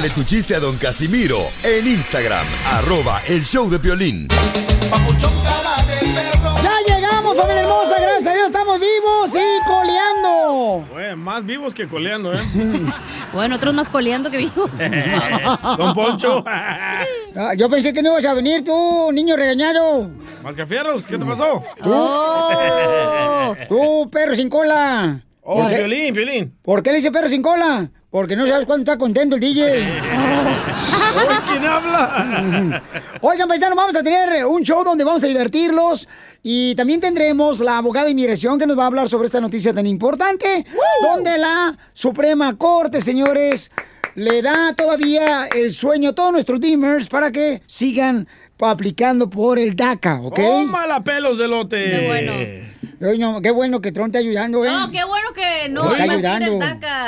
Mándale tu chiste a Don Casimiro en Instagram, arroba el show de violín. Ya llegamos, familia hermosa, gracias a Dios estamos vivos y coleando. Güey, más vivos que coleando, ¿eh? Bueno, otros más coleando que vivos. Don Poncho. Ah, Yo pensé que no ibas a venir tú, niño regañado. Mascafierros, ¿qué te pasó? Tú, tú, perro sin cola. Oh, ¿Por qué- violín, violín. ¿Por qué le dice perro sin cola? Porque no sabes cuándo está contento el DJ. ¿Quién habla? Oigan, paisanos, vamos a tener un show donde vamos a divertirlos y también tendremos la abogada de inmigración que nos va a hablar sobre esta noticia tan importante, donde la Suprema Corte, señores, le da todavía el sueño a todos nuestros Dreamers para que sigan aplicando por el DACA, ¿ok? ¡Tómala, pelos de lote! Qué bueno. Ay, no, qué bueno que Tron está ayudando, ¿eh? No, qué bueno que no Está ayudando.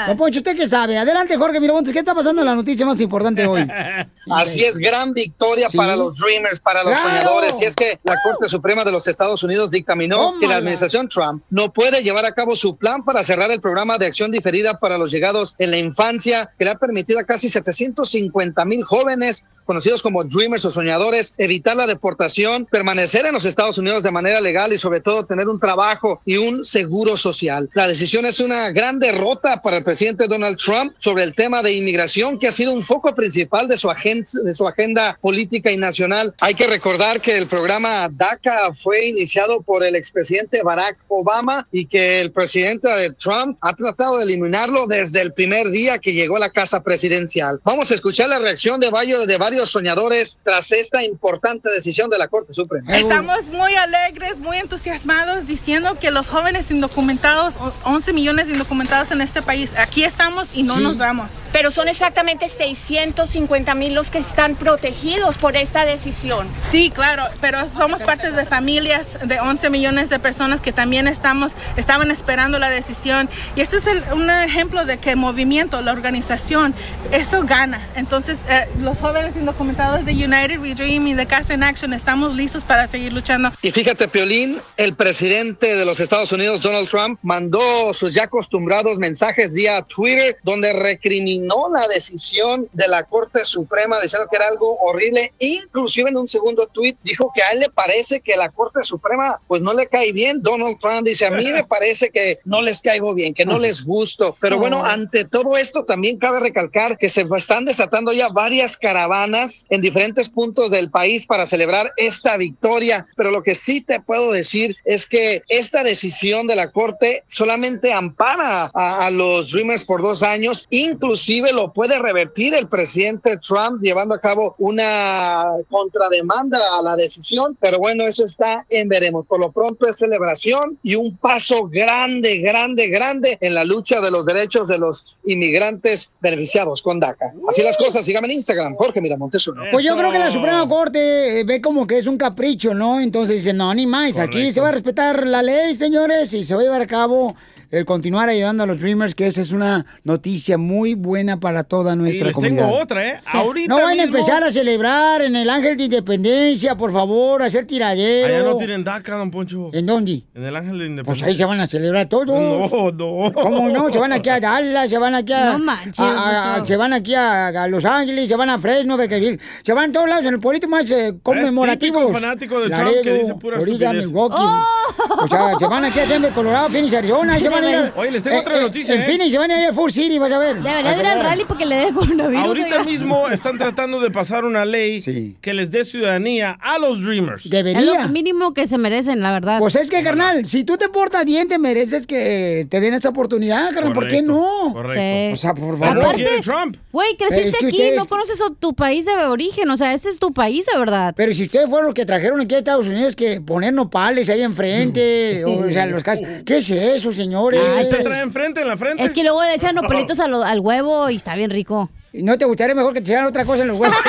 Don Poncho, ¿usted qué sabe? Adelante, Jorge Miramontes. ¿Qué está pasando en la noticia más importante hoy? Así es, gran victoria Sí. para los Dreamers, para los ¡Claro! soñadores. Y es que la Corte Suprema de los Estados Unidos dictaminó que Tómala. la administración Trump no puede llevar a cabo su plan para cerrar el programa de acción diferida para los llegados en la infancia, que le ha permitido a casi 750 mil jóvenes conocidos como Dreamers o soñadores, evitar la deportación, permanecer en los Estados Unidos de manera legal y sobre todo tener un trabajo y un seguro social. La decisión es una gran derrota para el presidente Donald Trump sobre el tema de inmigración, que ha sido un foco principal de su, agen- de su agenda política y nacional. Hay que recordar que el programa DACA fue iniciado por el expresidente Barack Obama y que el presidente de Trump ha tratado de eliminarlo desde el primer día que llegó a la casa presidencial. Vamos a escuchar la reacción de varios, de varios soñadores tras esta importante decisión de la Corte Suprema. Estamos muy alegres, muy entusiasmados diciendo que los jóvenes indocumentados, o- 11 millones de indocumentados en este país, aquí estamos y no Sí. nos vamos. Pero son exactamente 650 mil los que están protegidos por esta decisión. Sí, claro, pero somos parte de familias de 11 millones de personas que también estamos, estaban esperando la decisión. Y este es el- un ejemplo de que el movimiento, la organización, eso gana. Entonces, eh, los jóvenes indocumentados de United We Dream y de Casa in Action estamos listos para seguir luchando. Y fíjate, Piolín, el presidente de los Estados Unidos, Donald Trump, mandó sus ya acostumbrados mensajes vía Twitter donde recriminó la decisión de la Corte Suprema diciendo que era algo horrible. Inclusive en un segundo tweet dijo que a él le parece que la Corte Suprema pues no le cae bien. Donald Trump dice, a mí me parece que no les caigo bien, que no les gusto. Pero bueno, ante todo esto también cabe recalcar que se están desatando ya varias caravanas en diferentes puntos del país para celebrar esta victoria. Pero lo que sí te puedo decir es que esta decisión de la Corte solamente ampara a, a los Dreamers por dos años. Inclusive lo puede revertir el presidente Trump llevando a cabo una contrademanda a la decisión. Pero bueno, eso está en veremos. Por lo pronto es celebración y un paso grande, grande, grande en la lucha de los derechos de los inmigrantes beneficiados con DACA. Así las cosas. Síganme en Instagram, Jorge Miramontes uno. Pues yo creo que la Suprema Corte eh, ve como que es un capricho, ¿no? Entonces dice, no, ni más, aquí se va a respetar la ley, señores, y se va a llevar a cabo el continuar ayudando a los Dreamers, que esa es una noticia muy buena para toda Y nuestra les comunidad. tengo otra, ¿eh? Ahorita no van a mismo- empezar a celebrar en el Ángel de Independencia, por favor, a hacer tiradero. Allá no tienen DACA, don Poncho. ¿En dónde? En el Ángel de Pues Independencia. ahí se van a celebrar todos. No, no. ¿Cómo no? Se van aquí a Dallas, se van aquí a... No manches, a- a- Poncho. se van aquí a, a Los Ángeles, se van a Fresno, Bakersfield. Se van a todos lados en el pueblito más eh, conmemorativo. típico fanático de Trump que dice pura Florida. Milwaukee. O sea, se van aquí a Denver, Colorado, Phoenix, Arizona. ahí se van a ir a- Oye, les tengo otra noticia, En ¿eh? Phoenix se van a ir a Full City, vas a ver. Debería ir al rally porque le dé coronavirus. Ahorita oiga. mismo están tratando de pasar una ley que les dé ciudadanía a los Dreamers. Es lo Debería. mínimo que se merecen, la verdad. Pues es que, carnal, si tú te portas bien, te mereces que te den esa oportunidad, carnal. ¿Por qué no? Correcto. O sea, por ¿Cómo favor. quiere Trump? Güey, creciste es que aquí, ustedes- no conoces o- tu país de origen, o sea, ese es tu país de verdad. Pero si ustedes fueron los que trajeron aquí a Estados Unidos que poner nopales ahí enfrente, o sea, los casos. ¿Qué es eso, señores? Flores. Usted trae enfrente, en la frente. Es que luego le echan nopalitos a lo- al huevo y está bien rico. ¿Y no te gustaría mejor que te echaran otra cosa en los huevos?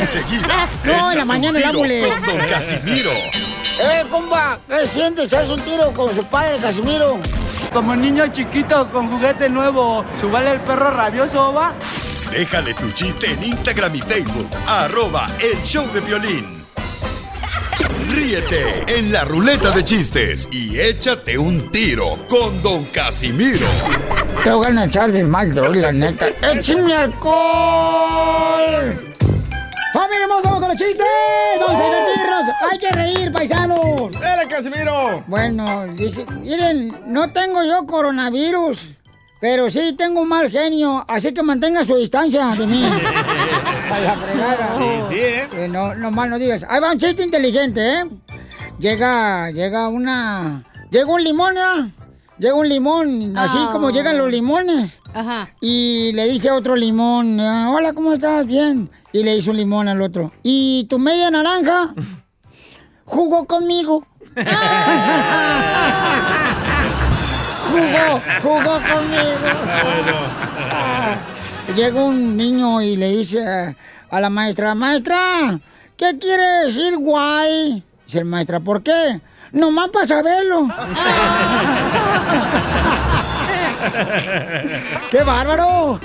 Enseguida, No, en la mañana el ámbule. con Don Casimiro. ¡Eh, compa! ¿Qué sientes? ¿Haz un tiro con su padre, Casimiro? Como niño chiquito con juguete nuevo, ¿subale el perro rabioso, va? Déjale tu chiste en Instagram y Facebook. Arroba El Show de Violín. Ríete en la ruleta de chistes y échate un tiro con Don Casimiro. Te voy a echar de mal, la neta. ¡Échame alcohol! ¡Familia hermosa, vamos con los chistes! ¡Vamos a divertirnos! ¡Hay que reír, paisanos! ¡Dale, Casimiro! Bueno, dice, miren, no tengo yo coronavirus, pero sí tengo un mal genio, así que mantenga su distancia de mí. A la fregada. Sí, sí, ¿eh? Eh, no, no mal no digas. Ahí va un chiste inteligente, ¿eh? Llega, llega una... Llega un limón, ¿ya? Llega un limón, así Ah. como llegan los limones. Ajá. Y le dice a otro limón, ah, hola, ¿cómo estás? Bien. Y le dice un limón al otro. ¿Y tu media naranja? Jugó conmigo. jugó, jugó conmigo. Ah. Llega un niño y le dice a- la maestra, maestra, ¿qué quiere decir guay? Dice el maestra, ¿por qué? Nomás para saberlo. ¡Qué bárbaro!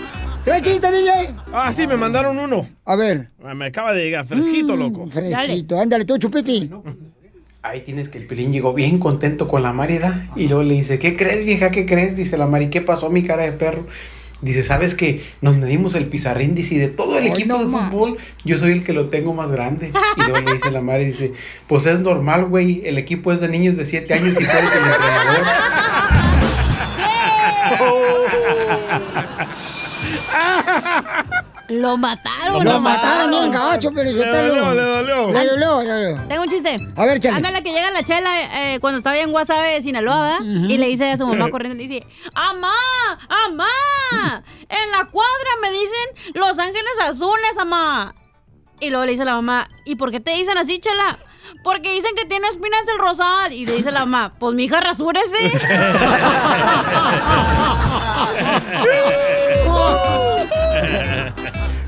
¿Qué chiste, DJ? Ah, sí, me mandaron uno. A ver. Ah, Me acaba de llegar, fresquito, Mm, loco. Fresquito. Ándale, tú, chupipi. Ahí tienes que el Pilín llegó bien contento con la Márida y luego le dice, ¿qué crees vieja? ¿Qué crees? Dice la Mari, ¿qué pasó mi cara de perro? Dice, ¿sabes que Nos medimos el pizarrín, dice, y de todo el Ay, equipo no de más. fútbol, yo soy el que lo tengo más grande. Y luego le dice la Mari, dice, pues es normal, güey, el equipo es de niños de 7 años y tú eres el entrenador. Lo mataron. Lo mataron bien gacho, pero yo Le dolió, le dolió. Le dolió, le dolió. Tengo un chiste. A ver, chale. Ándale, que llega la chela eh, cuando estaba en Guasave, Sinaloa, ¿verdad? Y le dice a su mamá corriendo, le dice, ¡Amá! ¡Amá! En la cuadra me dicen Los Ángeles Azules, amá. Y luego le dice a la mamá, ¿y por qué te dicen así, chela? Porque dicen que tiene espinas el rosal. Y le dice la mamá, pues mi hija, rasúrese.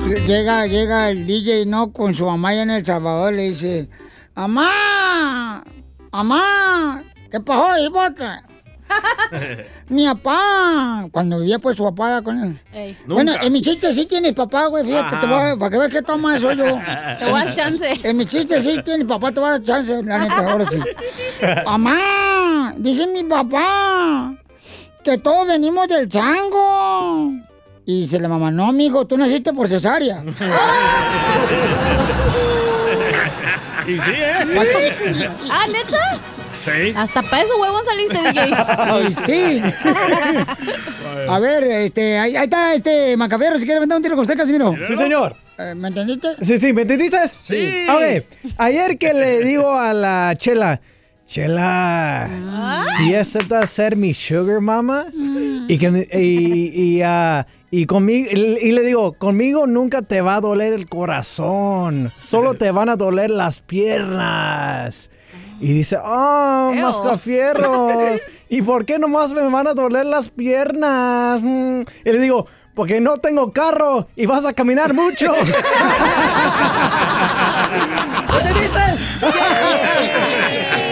Llega, llega el DJ, ¿no? Con su mamá allá en El Salvador, le dice, ¡Amá! ¡Amá! ¿Qué pasó, hipota? Mi papá, cuando vivía pues su papá con él. Ey. Bueno, Nunca. en mi chiste sí tienes papá, güey, fíjate, te voy a- para que veas que toma soy yo. Te voy a dar chance. En mi chiste sí tienes papá, te voy a dar chance, la neta, ahora sí. Mamá, dice mi papá que todos venimos del chango. Y dice la mamá, no, mijo, tú naciste por cesárea. Y sí, ¿eh? ¿Ah, neta? Sí. Hasta para eso huevón saliste, DJ. Y sí. A ver, este, ahí, ahí está este Macabero, si quiere vender un tiro con usted, Casimiro. Sí, señor. Eh, ¿Me entendiste? Sí, sí, ¿me entendiste? Sí. A ver, ayer que le digo a la Chela, Chela, si aceptas ser mi sugar mama y que y, y, ah, y conmigo y le digo, conmigo nunca te va a doler el corazón, solo te van a doler las piernas. Y dice, ah, Ew. mascafierros. ¿Y por qué nomás me van a doler las piernas? Mm. Y le digo, porque no tengo carro y vas a caminar mucho. ¿Te dices?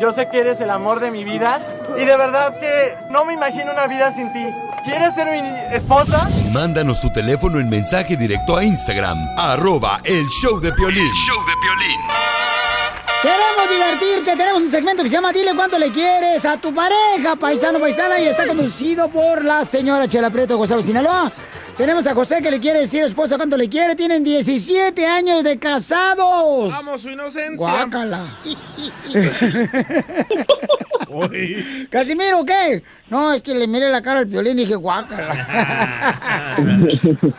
Yo sé que eres el amor de mi vida. Y de verdad que no me imagino una vida sin ti. ¿Quieres ser mi esposa? Mándanos tu teléfono en mensaje directo a Instagram. Arroba el show de Piolín. Queremos divertirte, tenemos un segmento que se llama Dile cuánto le quieres a tu pareja, paisano, paisana, y está conducido por la señora Chela Prieto, José Sinaloa. Tenemos a José que le quiere decir a esposa cuánto le quiere, tienen 17 años de casados. Vamos, su inocencia. Guácala. Casimiro, ¿qué? No, es que le miré la cara al violín y dije, guácala.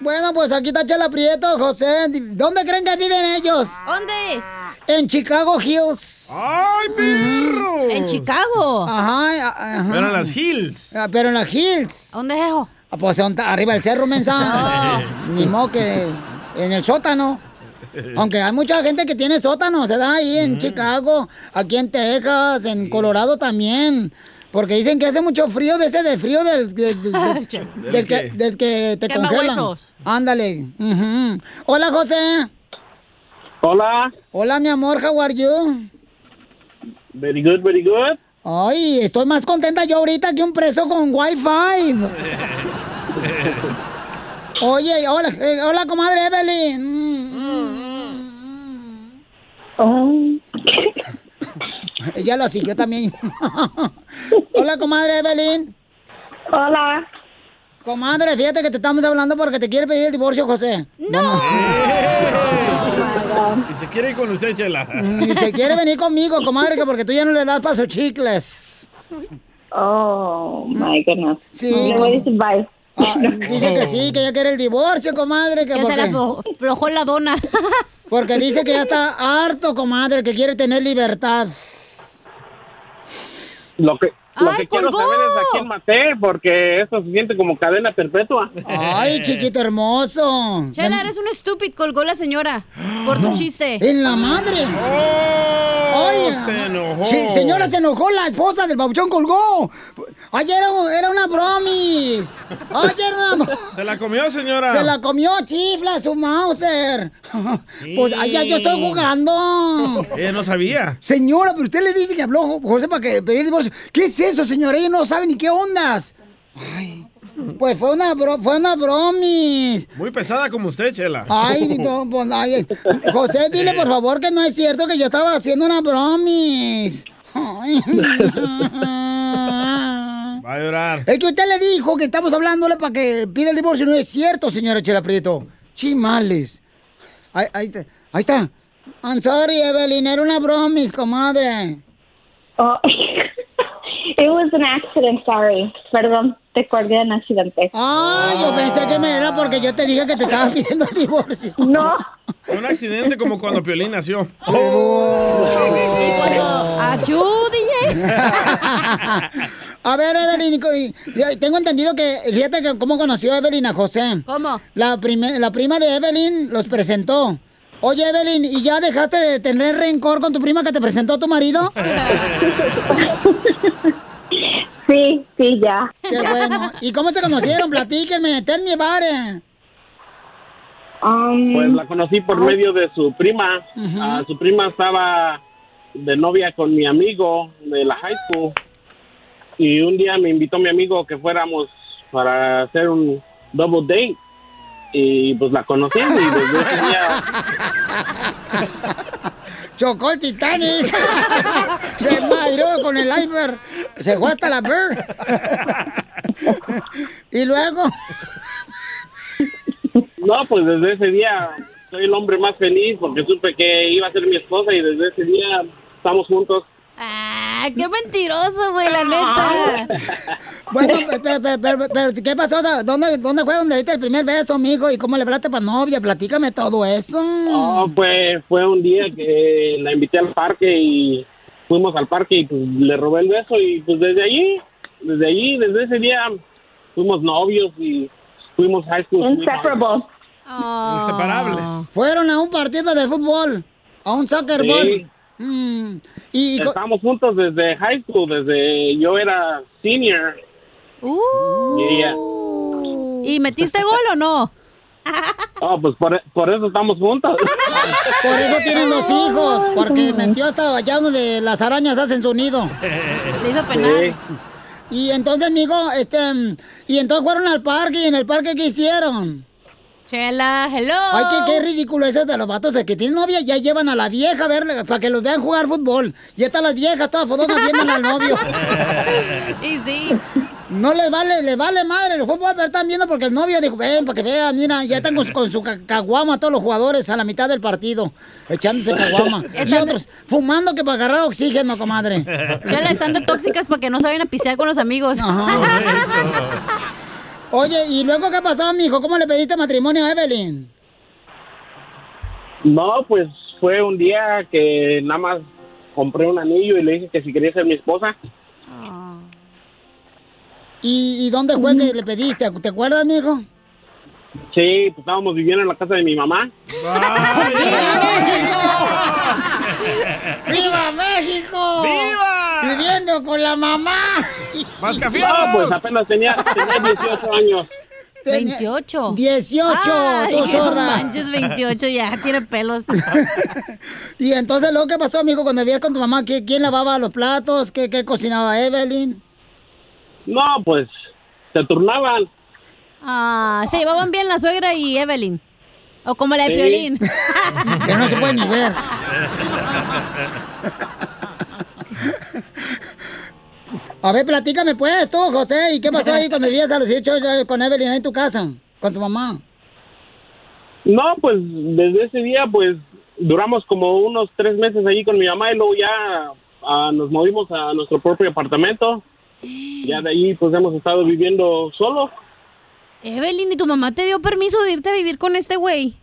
bueno, pues aquí está Chela Prieto, José. ¿Dónde creen que viven ellos? ¿Dónde? En Chicago Hills. ¡Ay, perro! En Chicago. Ajá, ajá. Pero en las Hills. Ah, Pero en las Hills. ¿Dónde es eso? Ah, Pues arriba del cerro, mensa. Ni modo que en el sótano. Aunque hay mucha gente que tiene sótano, se da ahí en Chicago, aquí en Texas, en Colorado también. Porque dicen que hace mucho frío de ese de frío del, de- de- de- del, que, del que te congelan. Ándale. ujú. Hola, José. Hola. Hola, mi amor, how are you? Very good, very good. Ay, estoy más contenta yo ahorita que un preso con Wi-Fi. Oye, hola, eh, hola, comadre Evelyn. Mm, Ella la siguió también. hola, comadre Evelyn. Hola. Comadre, fíjate que te estamos hablando porque te quiere pedir el divorcio, José. No. Y se quiere ir con usted, Chela. Ni se quiere venir conmigo, comadre, que porque tú ya no le das paso chicles. Oh, my goodness. Sí. Le voy a decir bye. Ah, dice que sí, que ya quiere el divorcio, comadre. Que, Que se la aflojó la dona. Porque dice que ya está harto, comadre, que quiere tener libertad. Lo que, lo ¡Ay, que quiero saber es a quién maté, porque eso se siente como cadena perpetua. Ay, chiquito hermoso. Chela, eres un estúpido, colgó la señora por tu chiste. En la madre. Se enojó. Sí, señora, se enojó, la esposa del babuchón colgó. Ayer era, era una bromis. Ayer era una... ¿Se la comió, señora? Se la comió chifla su Mauser. Pues allá yo estoy jugando. Ella no sabía. Señora, pero usted le dice que habló José para que pedir divorcio. ¿Qué es eso, señora? Ella no sabe ni qué ondas. Ay, pues fue una, bro- fue una bromis. Muy pesada como usted, Chela. Ay, no, pues, ay, José, dile por favor que no es cierto que yo estaba haciendo una bromis. Ay. Va a llorar. Es que usted le dijo que estamos hablándole para que pida el divorcio. No es cierto, señora Chela Prieto. Chimales. Ahí, ahí está. Ahí está. I'm sorry, Evelyn. Era una bromis, comadre. Oh, it was an accident, sorry. Perdón, te colgué en accidente. Ah, yo pensé que me era porque yo te dije que te estaba pidiendo el divorcio. No. Fue un accidente como cuando Piolín nació. Y cuando... ¡Achú, DJ! A ver, Evelyn, tengo entendido que, fíjate que cómo conoció Evelyn a José. ¿Cómo? La, prime- la prima de Evelyn los presentó. Oye, Evelyn, ¿y ya dejaste de tener rencor con tu prima que te presentó tu marido? Sí, sí, ya. Qué bueno. ¿Y cómo se conocieron? Platíquenme, tell me about it. Um, Pues la conocí por medio de su prima. Ah, su prima estaba de novia con mi amigo de la high school. Y un día me invitó mi amigo que fuéramos para hacer un double date. Y pues la conocí y desde ese día Chocó el Titanic. Se madrió con el iceberg. Se fue hasta la Bird. y luego. No, pues desde ese día soy el hombre más feliz porque supe que iba a ser mi esposa y desde ese día estamos juntos. ¡Ah, qué mentiroso, güey, la neta! Bueno, pe- pe- pe- pe- pero, ¿qué pasó? O sea, ¿dónde, ¿Dónde fue donde diste el primer beso, mijo? ¿Y cómo le hablaste para novia? Platícame todo eso. Oh, pues fue un día que la invité al parque y fuimos al parque y pues le robé el beso y pues desde allí, desde allí, desde ese día fuimos novios y fuimos high school. Inseparable. Inseparables. Fueron a un partido de fútbol, a un soccer Sí. ball. Mm, Y, Estamos juntos desde high school, desde yo era senior. Y ella, ¿Y metiste gol o no? oh, pues por, por eso estamos juntos. por eso tienen dos hijos, porque metió hasta allá donde las arañas hacen su nido. Le hizo penal. Y entonces, amigo, este, y entonces fueron al parque y en el parque ¿qué hicieron? Chela, hello. Ay, qué, qué ridículo eso de los vatos de que tienen novia, ya llevan a la vieja a ver, para que los vean jugar fútbol. Y están las viejas todas fodonas viendo al novio. y sí. No les vale, les vale madre el fútbol, pero están viendo porque el novio dijo, ven, para que vean, mira, ya están con, su- con su ca- caguama todos los jugadores a la mitad del partido, echándose caguama. y otros fumando que para agarrar oxígeno, comadre. Chela, están de tóxicas para que no saben a pisear con los amigos. Oye, ¿y luego qué pasó, mijo? ¿Cómo le pediste matrimonio a Evelyn? No, pues fue un día que nada más compré un anillo y le dije que si quería ser mi esposa. ¿Y, y dónde fue que le pediste? ¿Te acuerdas, mijo? Sí, pues estábamos viviendo en la casa de mi mamá. ¡Viva México! ¡Viva! Viviendo con la mamá. No, pues apenas tenía, tenía 18 años. 28. 18, Ay, tú no sorda. manches, 28 ya, tiene pelos. Y entonces, ¿luego qué pasó, amigo, cuando vivías con tu mamá? ¿Qui- ¿Quién lavaba los platos? ¿Qué, qué cocinaba Evelyn? No, pues se turnaban. Ah, se llevaban bien la suegra y Evelyn. O como la de Sí. Piolín. que no se puede ni ver. A ver, platícame pues tú, José, ¿y qué pasó ahí cuando vivías a los 18 años con Evelyn ahí en tu casa? Con tu mamá. No, pues desde ese día, pues duramos como unos tres meses allí con mi mamá y luego ya ah, nos movimos a nuestro propio apartamento. Ya de ahí, pues hemos estado viviendo solos. Evelyn, ¿y tu mamá te dio permiso de irte a vivir con este güey?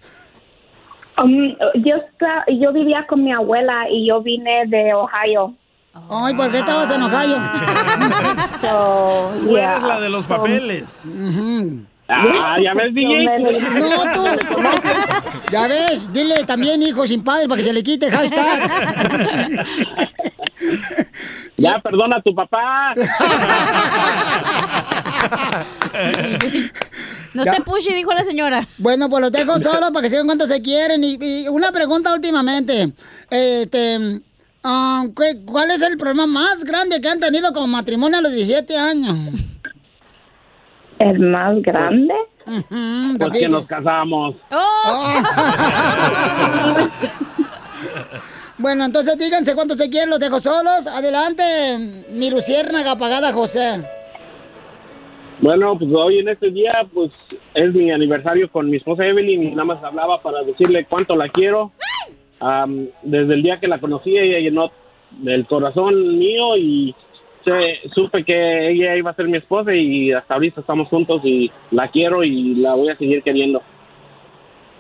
Um, yo, yo vivía con mi abuela y yo vine de Ohio. Ay, ¿por qué estabas en Ohio? So, Tú yeah. eres la de los papeles. Ah, ya ves, DJ. No, tú. Ya ves, dile también hijo sin padre para que se le quite hashtag. Ya, perdona a tu papá. No esté pushy, dijo la señora. Bueno, pues los dejo solos para que sigan cuando se quieren. Y, y una pregunta últimamente. Este, ah, ¿qué- ¿Cuál es el problema más grande que han tenido como matrimonio a los 17 años? ¿El más grande? Pues que nos casamos. Oh. Bueno, entonces díganse cuánto se quieren, los dejo solos. Adelante, mi luciérnaga apagada, José. Bueno, pues hoy en este día, pues es mi aniversario con mi esposa Evelyn y nada más hablaba para decirle cuánto la quiero. Am, desde el día que la conocí, ella llenó el corazón mío y sé- supe que ella iba a ser mi esposa y hasta ahorita estamos juntos y la quiero y la voy a seguir queriendo.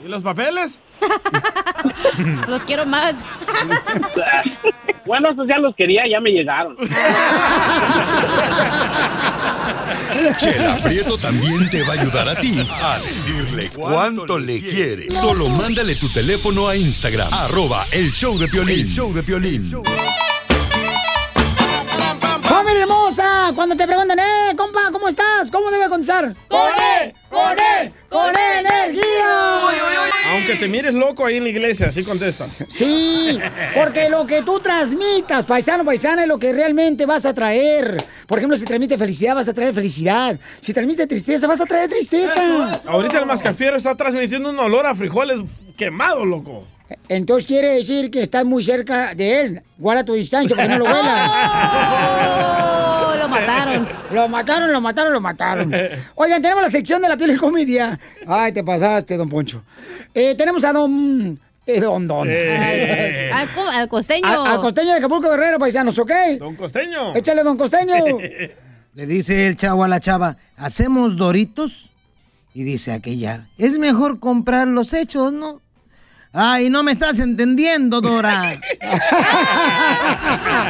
¿Y los papeles? Los quiero más. Bueno, esos ya los quería, ya me llegaron. Chela Prieto también te va a ayudar a ti a decirle cuánto le quiere. Solo mándale tu teléfono a Instagram, arroba el show de Piolín. El show de Piolín. ¡Familia hermosa! Cuando te preguntan, eh, compa, ¿cómo estás? ¿Cómo debe contestar? ¡Con él! ¡Con él! ¡Con energía! Aunque te mires loco ahí en la iglesia, así contestan. Sí, porque lo que tú transmitas, paisano, paisana, es lo que realmente vas a traer. Por ejemplo, si transmite felicidad, vas a traer felicidad. Si transmite tristeza, vas a traer tristeza. Ahorita el mascafiero está transmitiendo un olor a frijoles quemados, loco. Entonces quiere decir que estás muy cerca de él. Guarda tu distancia para que no lo huelas. Lo mataron. Lo mataron, lo mataron, lo mataron. Oigan, tenemos la sección de la piel y comedia. Ay, te pasaste, don Poncho. Eh, tenemos a don... eh, don Don. Eh. Al, co- al costeño. A- Al costeño de Acapulco Guerrero, paisanos, ¿ok? Don Costeño. Échale, don Costeño. Le dice el chavo a la chava, ¿hacemos doritos? Y dice aquella, es mejor comprar los hechos, ¿no? Ay, no me estás entendiendo, Dora.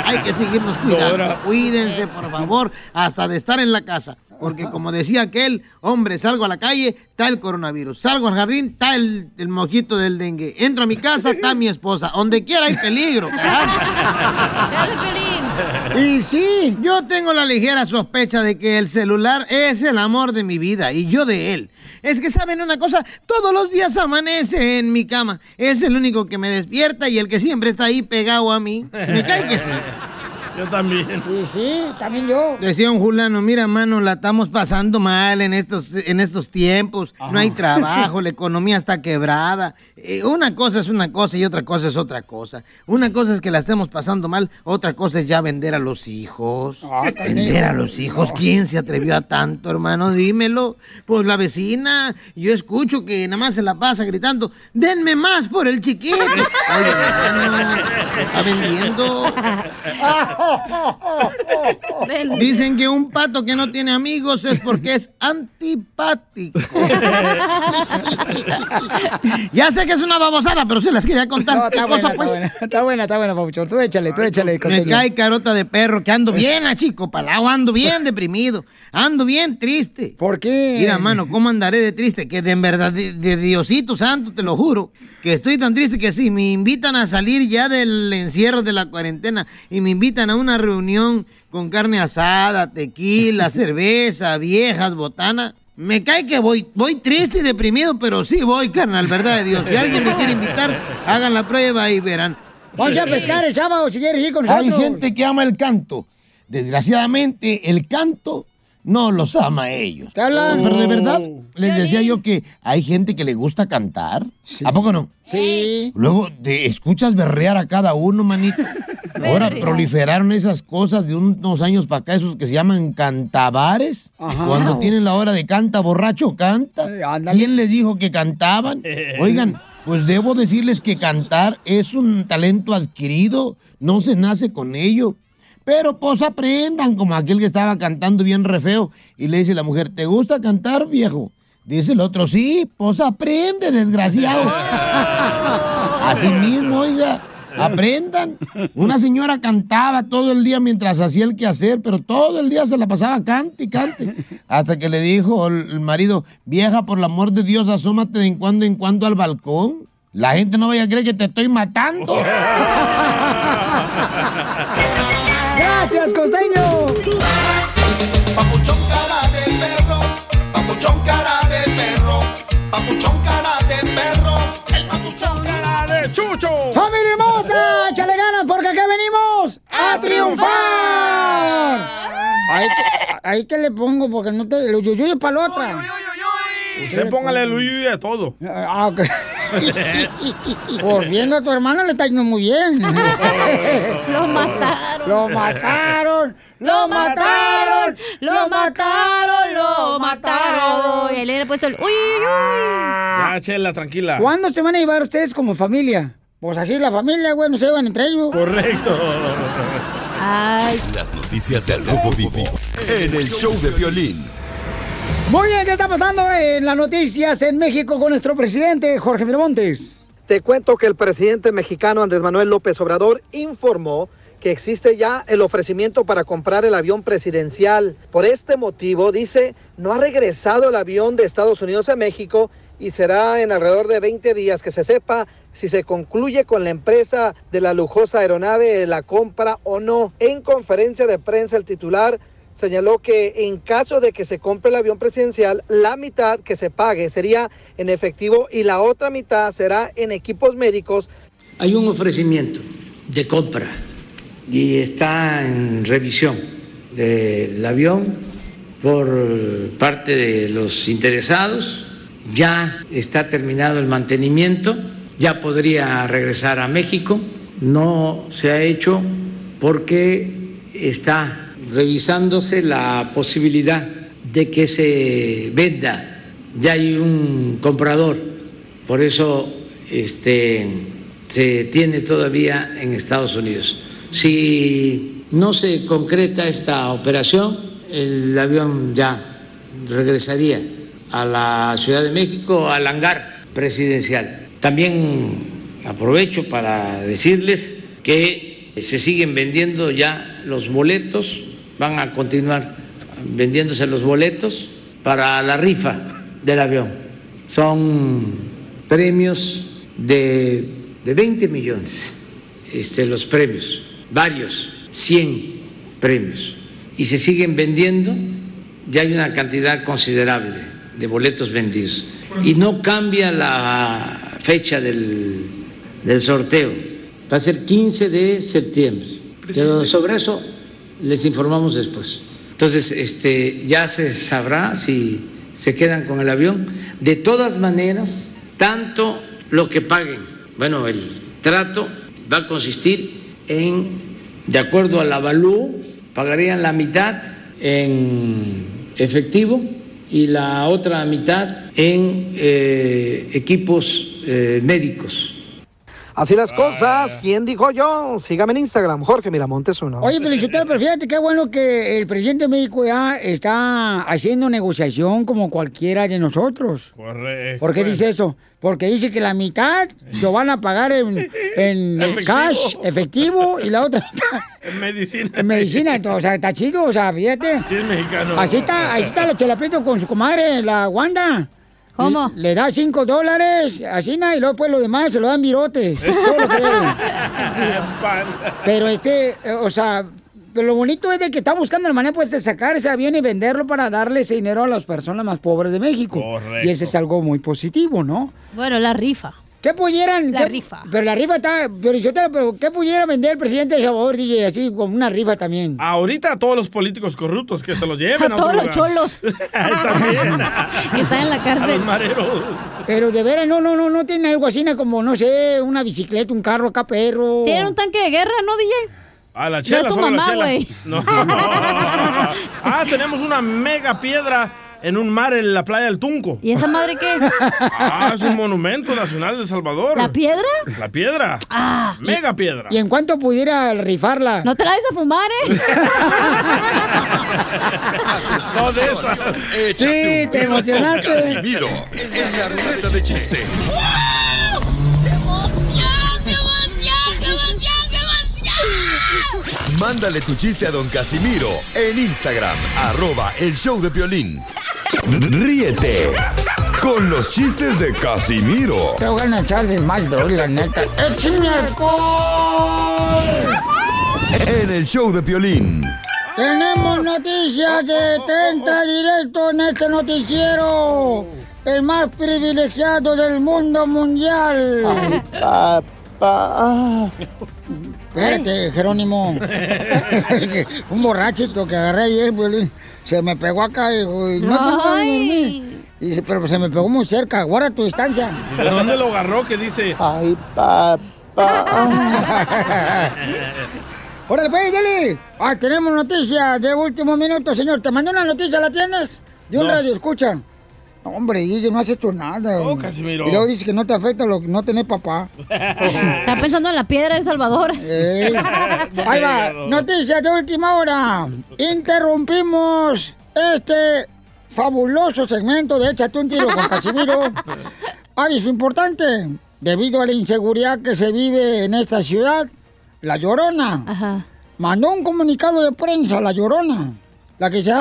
Hay que seguirnos cuidando. Dora. Cuídense, por favor, hasta de estar en la casa. Porque como decía aquel, hombre, salgo a la calle, está el coronavirus. Salgo al jardín, está el, el mosquito del dengue. Entro a mi casa, está mi esposa. Donde quiera hay peligro. Y sí. Yo tengo la ligera sospecha de que el celular es el amor de mi vida y yo de él. Es que saben una cosa, todos los días amanece en mi cama. Es el único que me despierta y el que siempre está ahí pegado a mí. Me cae que sí. Yo también. Y sí, también yo. Decía un fulano, mira, mano, la estamos pasando mal en estos, en estos tiempos. No hay trabajo, la economía está quebrada. Eh, una cosa es una cosa y otra cosa es otra cosa. Una cosa es que la estemos pasando mal, otra cosa es ya vender a los hijos. vender a los hijos, ¿quién se atrevió a tanto, hermano? Dímelo. Pues la vecina, yo escucho que nada más se la pasa gritando, denme más por el chiquito. Oye, hermano, está vendiendo. Dicen que un pato que no tiene amigos es porque es antipático. ya sé que es una babosada, pero se las quería contar. No, ¿Qué está, cosa, buena, pues? está buena, está buena, está buena. Tú échale, tú échale. Me cae carota de perro, que ando bien, chico, palao, ando bien deprimido, ando bien triste. ¿Por qué? Mira, mano, ¿cómo andaré de triste? Que de en verdad, de, de Diosito Santo, te lo juro, que estoy tan triste que si me invitan a salir ya del encierro de la cuarentena y me invitan a una reunión con carne asada, tequila, cerveza, viejas, botana, me cae que voy, voy triste y deprimido, pero sí voy, carnal, verdad de Dios. Si alguien me quiere invitar, hagan la prueba y verán. Vamos a pescar el sábado si quieres ir con nosotros. Hay gente que ama el canto. Desgraciadamente, el canto no los ama a ellos. hablan? Pero de verdad, les decía yo que hay gente que le gusta cantar. ¿A poco no? Sí. Luego te escuchas berrear a cada uno, manito. Ahora proliferaron esas cosas de unos años para acá, esos que se llaman cantabares. Ajá. Cuando tienen la hora de canta, borracho canta. ¿Quién les dijo que cantaban? Oigan, pues debo decirles que cantar es un talento adquirido, no se nace con ello. Pero pues aprendan, como aquel que estaba cantando bien re feo. Y le dice la mujer, ¿te gusta cantar, viejo? Dice el otro, sí, pues aprende, desgraciado. Así mismo, oiga, aprendan. Una señora cantaba todo el día mientras hacía el quehacer, pero todo el día se la pasaba cante y cante. Hasta que le dijo el marido, vieja, por el amor de Dios, asómate de en cuando en cuando al balcón. La gente no vaya a creer que te estoy matando. Gracias, costeño. Papuchón cara de perro, papuchón cara de perro, papuchón cara de perro, el papuchón cara de chucho. ¡Familia hermosa! ¡Échale ganas porque acá venimos a triunfar! Ahí que, ahí que le pongo porque no te... El uyuyuy es para la otra. Usted póngale el uyuy a todo. Ah, ok. Por viendo a tu hermana le está yendo muy bien. Lo mataron. Lo mataron. Lo mataron. Lo mataron. Lo mataron. Y él le puesto el uy, uy, uy. Ya, Chela, tranquila. ¿Cuándo se van a llevar ustedes como familia? Pues así la familia, güey, no se llevan entre ellos. Correcto. Ay. Las noticias del Rojo Vivo en el show de violín. Muy bien, ¿qué está pasando en las noticias en México con nuestro presidente Jorge Miramontes? Te cuento que el presidente mexicano Andrés Manuel López Obrador informó que existe ya el ofrecimiento para comprar el avión presidencial. Por este motivo, dice, no ha regresado el avión de Estados Unidos a México y será en alrededor de 20 días que se sepa si se concluye con la empresa de la lujosa aeronave la compra o no. En conferencia de prensa, el titular señaló que en caso de que se compre el avión presidencial, la mitad que se pague sería en efectivo y la otra mitad será en equipos médicos. Hay un ofrecimiento de compra y está en revisión del avión por parte de los interesados. Ya está terminado el mantenimiento, ya podría regresar a México. No se ha hecho porque está revisándose la posibilidad de que se venda. Ya hay un comprador, por eso este, se tiene todavía en Estados Unidos. Si no se concreta esta operación, el avión ya regresaría a la Ciudad de México, al hangar presidencial. También aprovecho para decirles que se siguen vendiendo ya los boletos, van a continuar vendiéndose los boletos para la rifa del avión. Son premios de, de 20 millones, este, los premios, varios, 100 premios. Y se siguen vendiendo, ya hay una cantidad considerable de boletos vendidos. Y no cambia la fecha del, del sorteo, va a ser 15 de septiembre. Pero sobre eso les informamos después. Entonces, este, ya se sabrá si se quedan con el avión. De todas maneras, tanto lo que paguen, bueno, el trato va a consistir en, de acuerdo al avalúo, pagarían la mitad en efectivo y la otra mitad en eh, equipos eh, médicos. Así las cosas. ¿Quién dijo yo? Sígame en Instagram, Jorge Miramontes uno. Oye, Pelichotelo, pero fíjate qué bueno que el presidente de México ya está haciendo negociación como cualquiera de nosotros. Correcto. ¿Por qué dice eso? Porque dice que la mitad lo van a pagar en, en Efectivo. cash, efectivo, y la otra mitad En medicina. en medicina. Entonces, o sea, está chido, o sea, fíjate. Sí, es mexicano. Así está, ahí está la Chela Prieto con su comadre, la Wanda. ¿Cómo? Le, da cinco dólares, así, na, y luego pues lo demás se lo dan virote. todo lo que debe. Pero este, eh, o sea, lo bonito es de que está buscando la manera pues de sacar ese avión y venderlo para darle ese dinero a las personas más pobres de México. Correcto. Y ese es algo muy positivo, ¿no? Bueno, la rifa. ¿Qué pudieran? La qué- rifa. Pero la rifa está, pero, yo te- pero ¿qué pudiera vender el presidente de El Salvador, DJ? Así como una rifa también. Ahorita a todos los políticos corruptos que se los lleven. A todos los cholos. También. que están en la A los mareros. Pero de veras, no, no, no, no tiene algo así, como, no sé, una bicicleta, un carro acá, perro. Tienen un tanque de guerra, ¿no, DJ? A la No chela, es tu solo la mamá, chela. güey. No. ah, tenemos una mega piedra en un mar en la playa del Tunco. ¿Y esa madre qué? Ah, es un monumento nacional de El Salvador. ¿La piedra? La piedra. Ah. Mega piedra. ¿Y en cuánto pudiera rifarla? No te la vayas a fumar, ¿eh? No de esas. Échate Sí, te emocionaste. Casimiro en la ruleta de chiste. Mándale tu chiste a don Casimiro en Instagram, arroba el show de violín. Ríete con los chistes de Casimiro Te voy a echar de mal, la neta. ¡Échame en el show de violín. Tenemos noticias de Te entra directo en este noticiero. El más privilegiado del mundo mundial. papá. Espérate, Jerónimo. Un borrachito que agarré ayer, violín. Se me pegó acá y no de dormir. Y dice, pero se me pegó muy cerca. Guarda tu distancia. ¿Y de dónde lo agarró que dice? Ay, papá. Órale, pues, dale. Ah, tenemos noticias de último minuto, señor. Te mandé una noticia, ¿la tienes? De un No. radio, escucha. Dice, no has hecho nada. Oh, güey. Casimiro. Y luego dice que no te afecta lo que no tenés papá. Está pensando en la piedra de El Salvador. Ey. Ahí va, noticias de última hora. Interrumpimos este fabuloso segmento de Échate un tiro con Casimiro. Aviso importante. Debido a la inseguridad que se vive en esta ciudad, La Llorona mandó un comunicado de prensa a La Llorona. La que dice,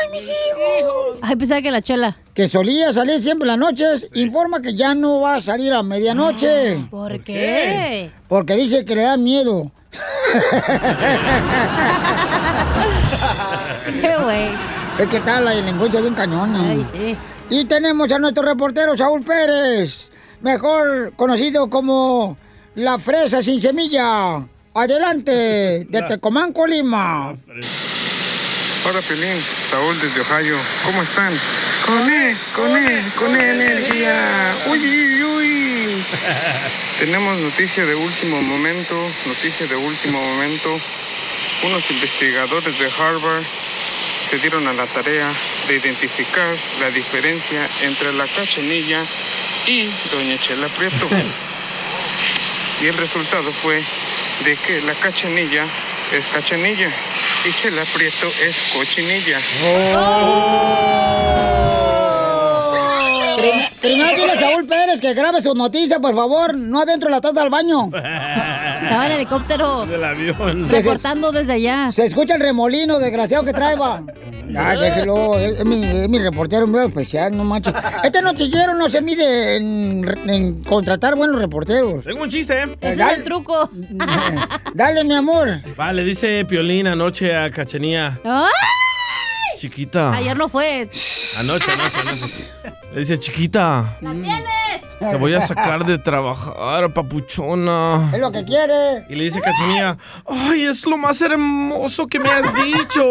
¡ay, mis hijos! Ay, pensaba que la chela. Que solía salir siempre en las noches, informa que ya no va a salir a medianoche. ¿Por qué? Porque dice que le da miedo. ¿Qué, güey? Es que tal la delincuencia bien cañona. Ay, sí. Y tenemos a nuestro reportero Saúl Pérez, mejor conocido como la fresa sin semilla. Adelante, de Tecomán, Colima. Hola Pelín, Saúl desde Ohio. ¿Cómo están? Con E, con E, con E energía. Uy, uy, uy. Tenemos noticia de último momento, noticia de último momento. Unos investigadores de Harvard se dieron a la tarea de identificar la diferencia entre la cachanilla y Doña Chela Prieto. Y el resultado fue de que la cachanilla es cachanilla y Chela Prieto es cochinilla. Prim- Primero dile a Saúl Pérez que grabe su noticia, por favor, no adentro de la taza del baño. Estaba en el helicóptero. Del avión. Reportando desde allá. Se escucha el remolino, desgraciado que trae, va. Ya, déjelo, es, es mi, es mi reportero muy especial, no manches. Este noticiero no se mide en, en contratar buenos reporteros. Tengo un chiste, ¿eh? Ese es el truco. Dale, mi amor. Vale, dice Piolín anoche a Cachanía. ¡Ay! Chiquita. Ayer no fue. Anoche, anoche, anoche. Le dice, chiquita, ¿La tienes? Te voy a sacar de trabajar, papuchona. Es lo que quiere. Y le dice Cachanía, ay, es lo más hermoso que me has dicho.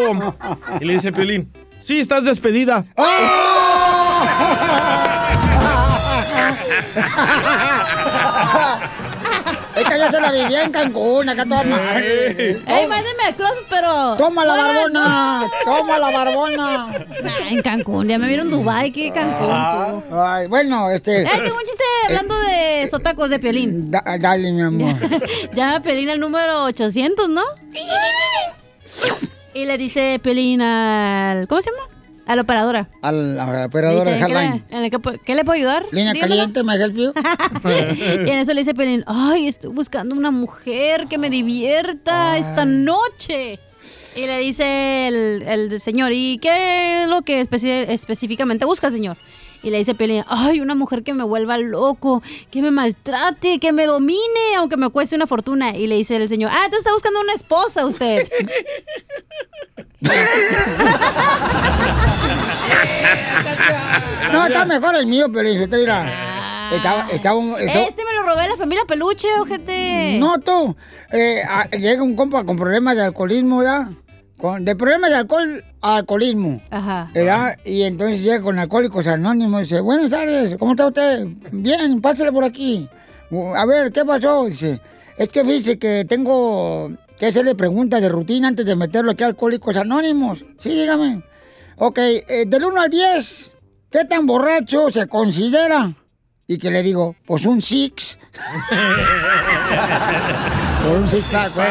Y le dice Piolín, sí, estás despedida. Esta ya se la vivía en Cancún, acá toda madre. Ey, mándeme al closet, pero. Toma la barbona, toma la barbona. Nah, en Cancún, ya me vieron Dubai, ¿qué Cancún tú? Ay, bueno, este. ¡Eh, tengo un chiste hablando de sotacos de Piolín. dale, mi amor. Llama a Piolín al número 800, ¿no? Y le dice Piolín al... ¿Cómo se llama? A la operadora. A la, a la operadora Dice, de ¿qué, Hotline. le, que ¿Qué le puedo ayudar? Línea caliente, me help you. Y en eso le dice Pelín, ay, estoy buscando una mujer que me divierta esta noche. Y le dice el, el señor, ¿y qué es lo que específicamente busca, señor? Y le dice Pelín, ay, una mujer que me vuelva loco, que me maltrate, que me domine, aunque me cueste una fortuna. Y le dice el señor, ah, entonces está buscando una esposa usted. No, está mejor el mío, pero usted mira. Estaba, estaba un- estaba- Este me lo robé la familia Peluche, ojete. No, tú. Eh, a- llega un compa con problemas de alcoholismo, ¿ya? Con, de problemas de alcohol a alcoholismo. Ajá. ¿verdad? Y entonces llega con Alcohólicos Anónimos y dice, buenas tardes, ¿cómo está usted? Bien, pásale por aquí. "Uh, A ver, ¿qué pasó? Dice, es que fíjese que tengo que hacerle preguntas de rutina antes de meterlo aquí a Alcohólicos Anónimos. Sí, dígame. Ok, eh, del 1 al 10, ¿qué tan borracho se considera? Y que le digo, pues un six. Por un six pack, pues.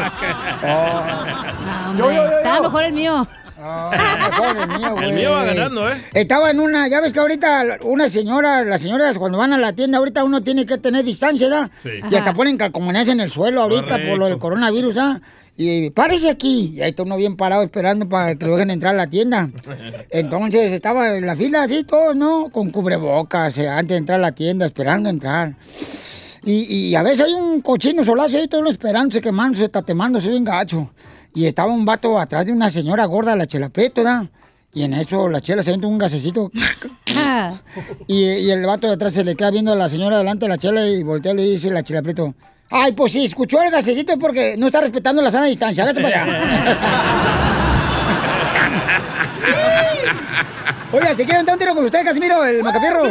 Ah, hombre, Yo, yo, yo, yo. Estaba mejor el mío. Mejor el mío, güey. El mío va ganando, ¿eh? Estaba en una, ya ves que ahorita una señora, las señoras cuando van a la tienda, ahorita uno tiene que tener distancia, ¿verdad? Sí. Y hasta ponen calcomanías en el suelo ahorita por lo del coronavirus, ¿ah? Y párese aquí. Y ahí está uno bien parado esperando para que lo dejen entrar a la tienda. Entonces estaba en la fila así, todos, ¿no? Con cubrebocas, eh, antes de entrar a la tienda, esperando entrar. Y, y a veces hay un cochino solazo ahí, todo uno esperándose, quemándose, tatemándose bien gacho. Y estaba un vato atrás de una señora gorda, la chela Prieto, ¿verdad? Y en eso la chela se avienta un gasecito. y, y el vato de atrás se le queda viendo a la señora delante de la chela y voltea y le dice la chela Prieto. Ay, pues sí, escuchó el gasecito porque no está respetando la sana distancia. Hágase para allá. Oiga, si quieren dar un tiro con usted, Casimiro, el Macafierro.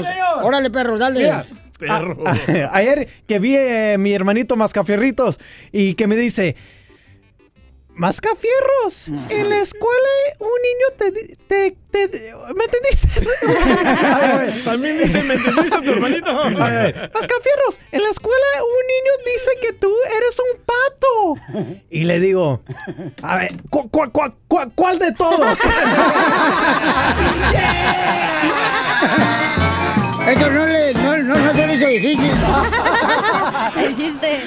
Órale, perro, dale. Mira, a- ayer que vi eh, mi hermanito Mascafierritos y que me dice, Mascafierros, en la escuela un niño te... di- te, te- ¿Me entendiste? También dice, ¿me entendiste a tu hermanito? Mascafierros, en la escuela un niño dice que tú eres un pato. Y le digo, a ver, ¿cu- cu- cu- cu- cuál de todos? Eso no le, no, no, no se le hizo difícil. El chiste.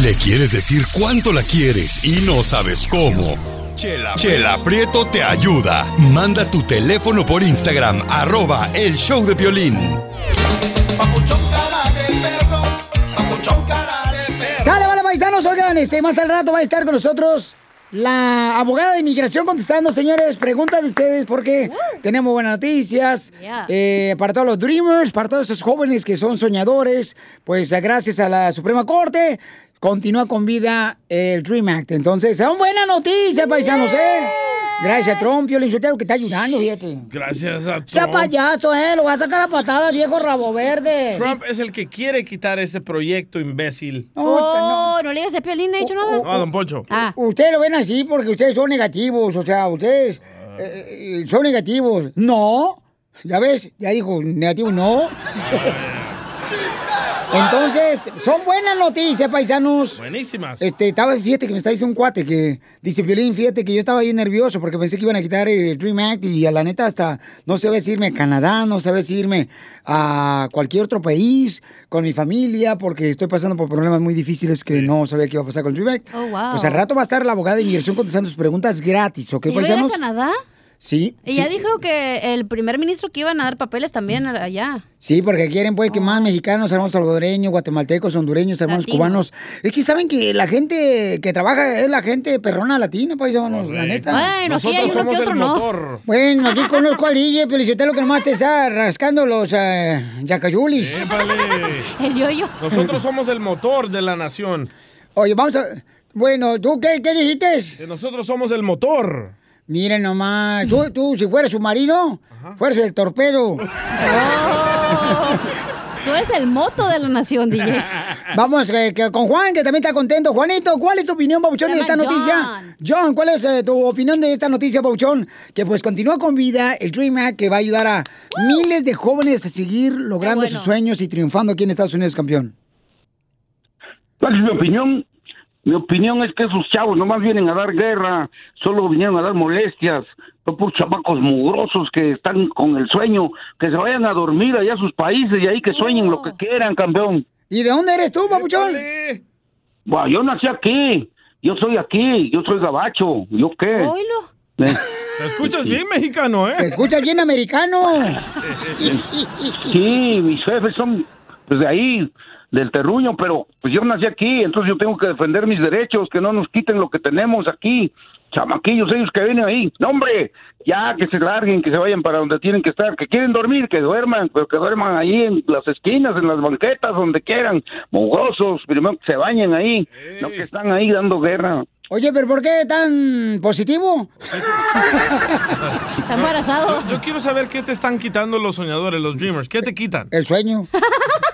Le quieres decir cuánto la quieres y no sabes cómo. Chela, Chela Prieto te ayuda. Manda tu teléfono por Instagram, arroba el show de violín. Sale, vale, paisanos. Oigan, este, más al rato va a estar con nosotros la abogada de inmigración contestando, señores, preguntas de ustedes porque tenemos buenas noticias. Yeah. Eh, para todos los dreamers, para todos esos jóvenes que son soñadores, pues gracias a la Suprema Corte, continúa con vida el Dream Act. Entonces, son buenas noticias, paisanos, ¿eh? Gracias a Trump, Pio Linchotero, que está ayudando, fíjate. Gracias a Sea Trump. payaso, ¿eh? Lo va a sacar a patadas, viejo rabo verde. Trump es el que quiere quitar este proyecto imbécil. Oh, no le digas a Piolín, no he dicho nada. No, don Poncho. Ah. Ustedes lo ven así porque ustedes son negativos, o sea, ustedes eh, eh, son negativos. No, ya ves, ya dijo negativo, no. Entonces, son buenas noticias, paisanos. Buenísimas. Este, estaba, fíjate que me está diciendo un cuate que dice Violín, fíjate que yo estaba bien nervioso porque pensé que iban a quitar el Dream Act y a la neta hasta no si irme a Canadá, no si irme a cualquier otro país con mi familia porque estoy pasando por problemas muy difíciles que no sabía qué iba a pasar con el Dream Act. Oh, wow. Pues al rato va a estar la abogada de inmigración contestando sus preguntas gratis, ¿ok, ¿Sí va a ir a paisanos? Canadá? Sí. Y sí. ya dijo que el primer ministro que iban a dar papeles también allá. Sí, porque quieren pues que más mexicanos, hermanos salvadoreños, guatemaltecos, hondureños, hermanos cubanos. Es que saben que la gente que trabaja es la gente perrona latina, paisanos, la neta. Bueno, aquí hay uno que otro no. Bueno, aquí conozco al DJ, Felicitelo que nomás te está rascando los eh, yacayulis. El yoyo. Nosotros somos el motor de la nación. Oye, vamos a... Bueno, ¿tú qué, qué dijiste? Que nosotros somos el motor. Miren nomás, tú, tú si fueras submarino, fueras el torpedo. Tú eres el moto de la nación, DJ. Vamos eh, que- con Juan, que también está contento. Juanito, ¿cuál es tu opinión, Pabuchón, de esta noticia? John, ¿cuál es eh, tu opinión de esta noticia, Pabuchón? Que pues continúa con vida el Dream Act que va a ayudar a miles de jóvenes a seguir logrando sus sueños y triunfando aquí en Estados Unidos, campeón. ¿Cuál es mi opinión? Mi opinión es que esos chavos nomás vienen a dar guerra, solo vinieron a dar molestias. Son por chamacos mugrosos que están con el sueño, que se vayan a dormir allá a sus países y ahí que sueñen lo que quieran, campeón. ¿Y de dónde eres tú, Pabuchón? Bueno, yo nací aquí, yo soy aquí, yo soy gabacho, ¿yo qué? Eh, Te escuchas bien mexicano, ¿eh? Te escuchas bien americano. Sí, mis jefes son pues, de ahí, del terruño, pero pues yo nací aquí, entonces yo tengo que defender mis derechos, que no nos quiten lo que tenemos aquí. Chamaquillos, ellos que vienen ahí. No, hombre, ya que se larguen, que se vayan para donde tienen que estar, que quieren dormir, que duerman, pero que duerman ahí en las esquinas, en las banquetas, donde quieran, mugrosos, primero que se bañen ahí, no que están ahí dando guerra. Oye, pero ¿por qué tan positivo? Está embarazado. Yo, yo quiero saber qué te están quitando los soñadores, los dreamers. ¿Qué te quitan? El sueño.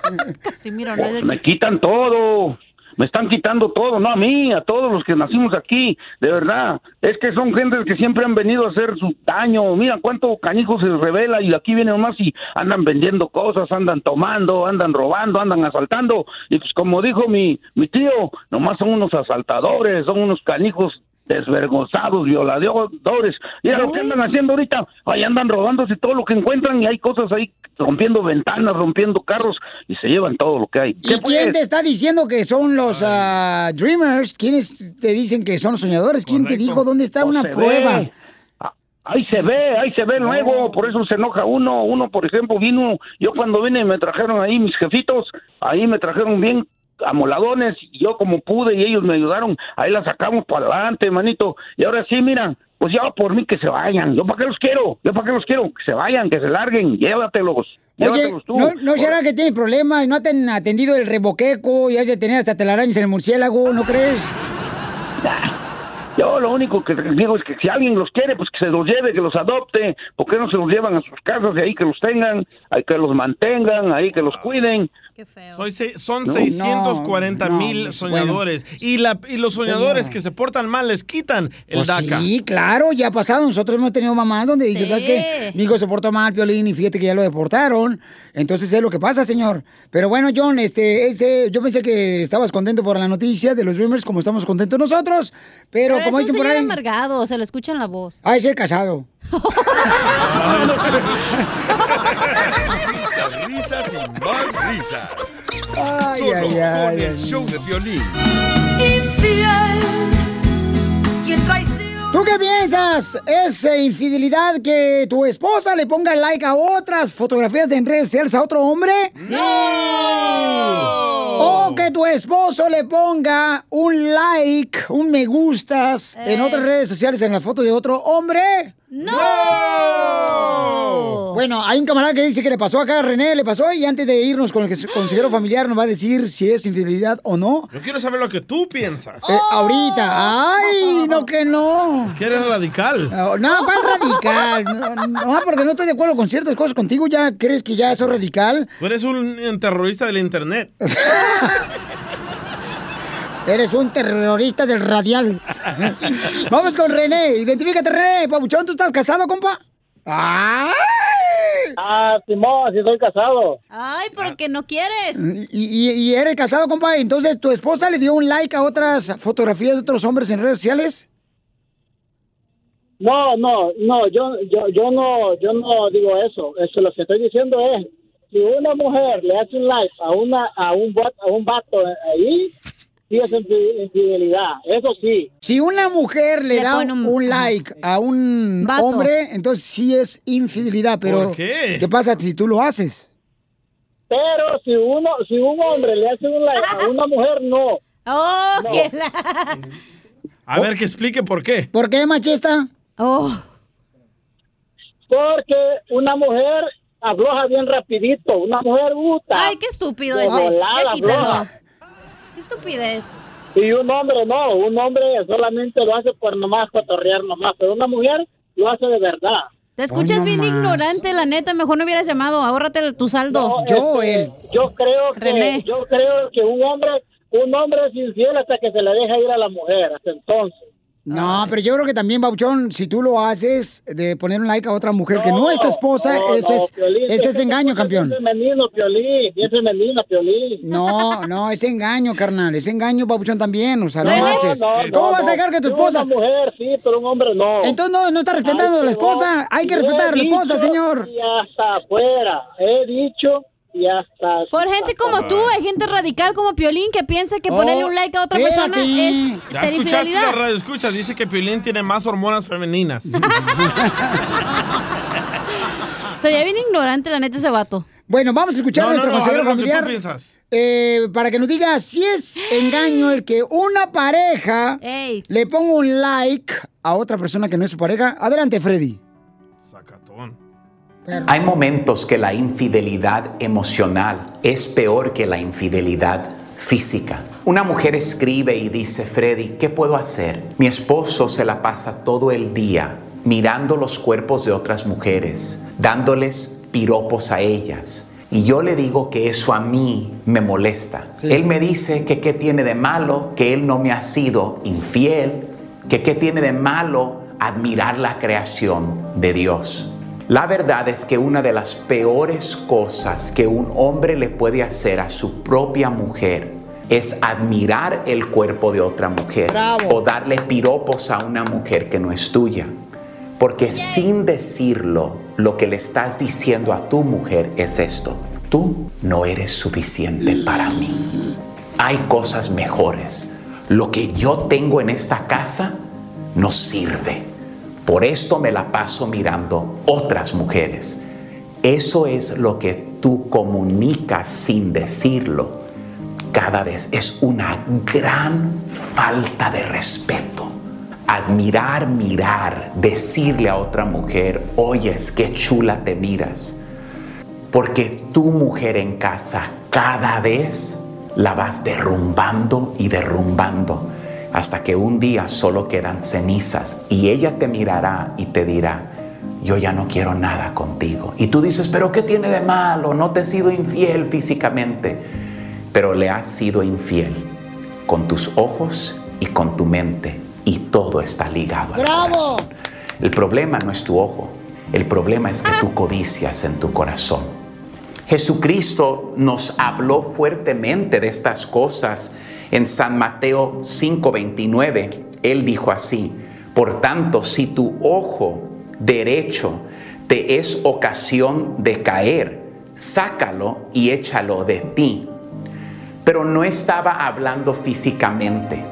No es de Me quitan todo. Me están quitando todo, no a mí, a todos los que nacimos aquí, de verdad. Es que son gentes que siempre han venido a hacer su daño. Mira cuánto canijo se revela y aquí vienen más y andan vendiendo cosas, andan tomando, andan robando, andan asaltando. Y pues como dijo mi, mi tío, nomás son unos asaltadores, son unos canijos desvergonzados, violadores. Mira lo que andan haciendo ahorita. Ahí andan robándose todo lo que encuentran y hay cosas ahí rompiendo ventanas, rompiendo carros y se llevan todo lo que hay. ¿Y quién te está diciendo que son los ah, dreamers? ¿Quiénes te dicen que son los soñadores? ¿Quién te dijo dónde está una Pues se prueba? ve. Ah, Ahí se ve, ahí se ve luego, por eso se enoja uno. Uno, por ejemplo, vino, yo cuando vine me trajeron ahí mis jefitos, ahí me trajeron bien amoladones, y yo como pude y ellos me ayudaron, ahí la sacamos para adelante, manito. Y ahora sí, mira, pues ya por mí que se vayan. ¿Yo para qué los quiero? ¿Yo para qué los quiero? Que se vayan, que se larguen, llévatelos. Oye, Llévatelos tú. ¿no, ¿no será que tienes problemas? ¿No te han atendido el reboqueco y has de tener hasta telarañas en el murciélago? ¿No crees? Yo lo único que digo es que si alguien los quiere, pues que se los lleve, que los adopte. ¿Por qué no se los llevan a sus casas de ahí que los tengan, ahí que los mantengan, ahí que los cuiden? Soy se- son No, 640 no, mil pues, soñadores. Y, la, y los soñadores que se portan mal les quitan el Pues DACA. sí, claro, ya ha pasado. Nosotros hemos tenido mamás donde dice, ¿sabes qué? Mi hijo se portó mal, Piolín, y fíjate que ya lo deportaron. Entonces es lo que pasa, señor. Pero bueno, John, este, ese, yo pensé que estabas contento por la noticia de los Dreamers, como estamos contentos nosotros. Pero, Pero como es un dicen por ahí... amargado, se le escucha en la voz. Ay, ser casado. Risas, risas y más risas. Ay, Solo ay, ay, con el ay. show de violín. ¿Tú qué piensas? ¿Es eh, infidelidad que tu esposa le ponga like a otras fotografías de en redes sociales a otro hombre? ¡No! O que tu esposo le ponga un like, un me gustas en otras redes sociales en la foto de otro hombre? ¡No! Bueno, hay un camarada que dice que le pasó acá a René, le pasó y antes de irnos con el consejero familiar nos va a decir si es infidelidad o no. Yo quiero saber lo que tú piensas. Eh, ahorita, ay, no que no. Que eres radical. No, no, ¿cuál radical? No, no, porque no estoy de acuerdo con ciertas cosas contigo. ¿Ya crees que ya soy radical? Tú eres un terrorista del internet. Eres un terrorista del radial. Vamos con René. Identifícate, René. Pabuchón, ¿tú estás casado, compa? ¡Ay! Ah, Simón, sí soy casado. Ay, pero que no quieres. ¿Y, y, y eres casado, compa? Entonces, ¿tu esposa le dio un like a otras fotografías de otros hombres en redes sociales? No, no, no, yo, yo, yo no, yo no digo eso. Eso lo que estoy diciendo es, si una mujer le hace un like a una, a un, bot- a un vato ahí, sí es infi- infidelidad. Eso sí. Si una mujer le, Le da un, un- like a un Vato. hombre, entonces sí es infidelidad, pero ¿Por qué? pasa si tú lo haces? Pero si uno, si un hombre le hace un like a una mujer, no. Oh, No. que la... A ver, que explique por qué. ¿Por qué, machista? Oh. Porque una mujer afloja bien rapidito. Una mujer gusta. Ay, qué estúpido ese. Ya quítalo. Qué estupidez. Y un hombre no, un hombre solamente lo hace por nomás cotorrear nomás, pero una mujer lo hace de verdad. Te escuchas Hoy bien ignorante, la neta. Mejor no hubieras llamado. Ahórrate tu saldo. No, este, yo creo que René. yo creo que un hombre un hombre es infiel hasta que se le deja ir a la mujer hasta entonces No, pero yo creo que también, Bauchón, si tú lo haces de poner un like a otra mujer que no es tu esposa, no, eso no, es, Piolín, ese es engaño, campeón. eres femenino Piolín bien femenina Piolín No, no, es engaño, carnal. Es engaño, Babuchón, también. O sea, no, No, marches. no, ¿Cómo no, vas a no. dejar que tu esposa... Una mujer, sí, pero un hombre no. Entonces no, no está respetando Ay, a la no. esposa. Hay que respetar a la esposa, señor. Y hasta afuera. He dicho y hasta. Por gente como tú, hay gente radical como Piolín que piensa que ponerle un like a otra persona es Ya ser escuchaste infidelidad. la radio, escucha, dice que Piolín tiene más hormonas femeninas. Soy bien ignorante, la neta, ese vato. Bueno, vamos a escuchar No, a no, nuestro no, ver consejero lo que tú familiar. piensas. eh, para que nos diga si es engaño el que una pareja le ponga un like a otra persona que no es su pareja. Adelante, Freddy. Hay momentos que la infidelidad emocional es peor que la infidelidad física. Una mujer escribe y dice, Freddy, ¿qué puedo hacer? Mi esposo se la pasa todo el día mirando los cuerpos de otras mujeres, dándoles piropos a ellas. Y yo le digo que eso a mí me molesta. Él me dice que qué tiene de malo, que él no me ha sido infiel, que qué tiene de malo admirar la creación de Dios. La verdad es que una de las peores cosas que un hombre le puede hacer a su propia mujer es admirar el cuerpo de otra mujer o darle piropos a una mujer que no es tuya. Porque sin decirlo, lo que le estás diciendo a tu mujer es esto. Tú no eres suficiente para mí. Hay cosas mejores. Lo que yo tengo en esta casa no sirve. Por esto me la paso mirando otras mujeres. Eso es lo que tú comunicas sin decirlo. Cada vez es una gran falta de respeto. Admirar, mirar, decirle a otra mujer, oyes, qué chula te miras. Porque tu mujer en casa cada vez la vas derrumbando y derrumbando hasta que un día solo quedan cenizas y ella te mirará y te dirá, yo ya no quiero nada contigo. Y tú dices, pero ¿qué tiene de malo? No te he sido infiel físicamente, pero le has sido infiel con tus ojos y con tu mente y todo está ligado. al ¡Bravo! el problema no es tu ojo, el problema es que tú codicias en tu corazón. Jesucristo nos habló fuertemente de estas cosas en San Mateo 5:29. Él dijo así, por tanto, si tu ojo derecho te es ocasión de caer, sácalo y échalo de ti. Pero no estaba hablando físicamente.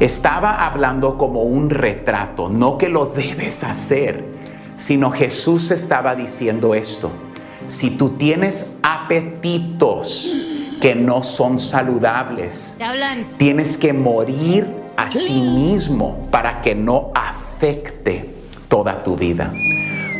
Estaba hablando como un retrato, no que lo debes hacer, sino Jesús estaba diciendo esto. Si tú tienes apetitos que no son saludables, tienes que morir a sí mismo para que no afecte toda tu vida.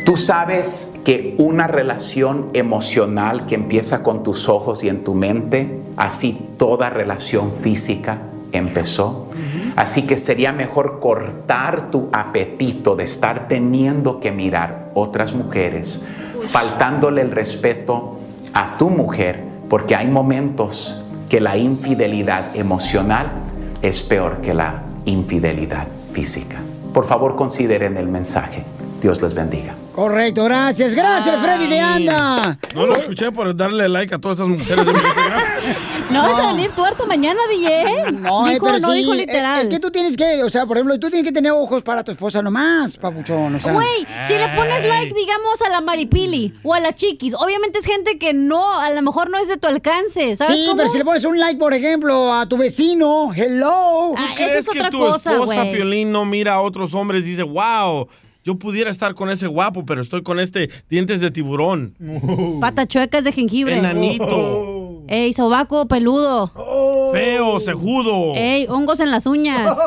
Tú sabes que una relación emocional que empieza con tus ojos y en tu mente, así toda relación física empezó. Así que sería mejor cortar tu apetito de estar teniendo que mirar otras mujeres, faltándole el respeto a tu mujer, porque hay momentos que la infidelidad emocional es peor que la infidelidad física. Por favor, consideren el mensaje. Dios les bendiga. Correcto, gracias. Gracias, Freddy de Anda. No lo escuché por darle like a todas estas mujeres de mi Instagram. No vas a venir tuerto mañana, DJ. No, eh, dijo, pero no sí, dijo eh, literal. Es que tú tienes que, o sea, por ejemplo, tú tienes que tener ojos para tu esposa nomás, papuchón. O sea. Güey, si le pones like, digamos, a la Maripili o a la Chiquis, obviamente es gente que no, a lo mejor no es de tu alcance, ¿sabes Sí, cómo? pero si le pones un like, por ejemplo, a tu vecino, hello. Ah, ¿Crees que tu esposa Piolín no mira a otros hombres y dice, wow, yo pudiera estar con ese guapo, pero estoy con este dientes de tiburón? Patachuecas de jengibre. Enanito. Ey, sobaco peludo. Feo, cejudo. Ey, hongos en las uñas.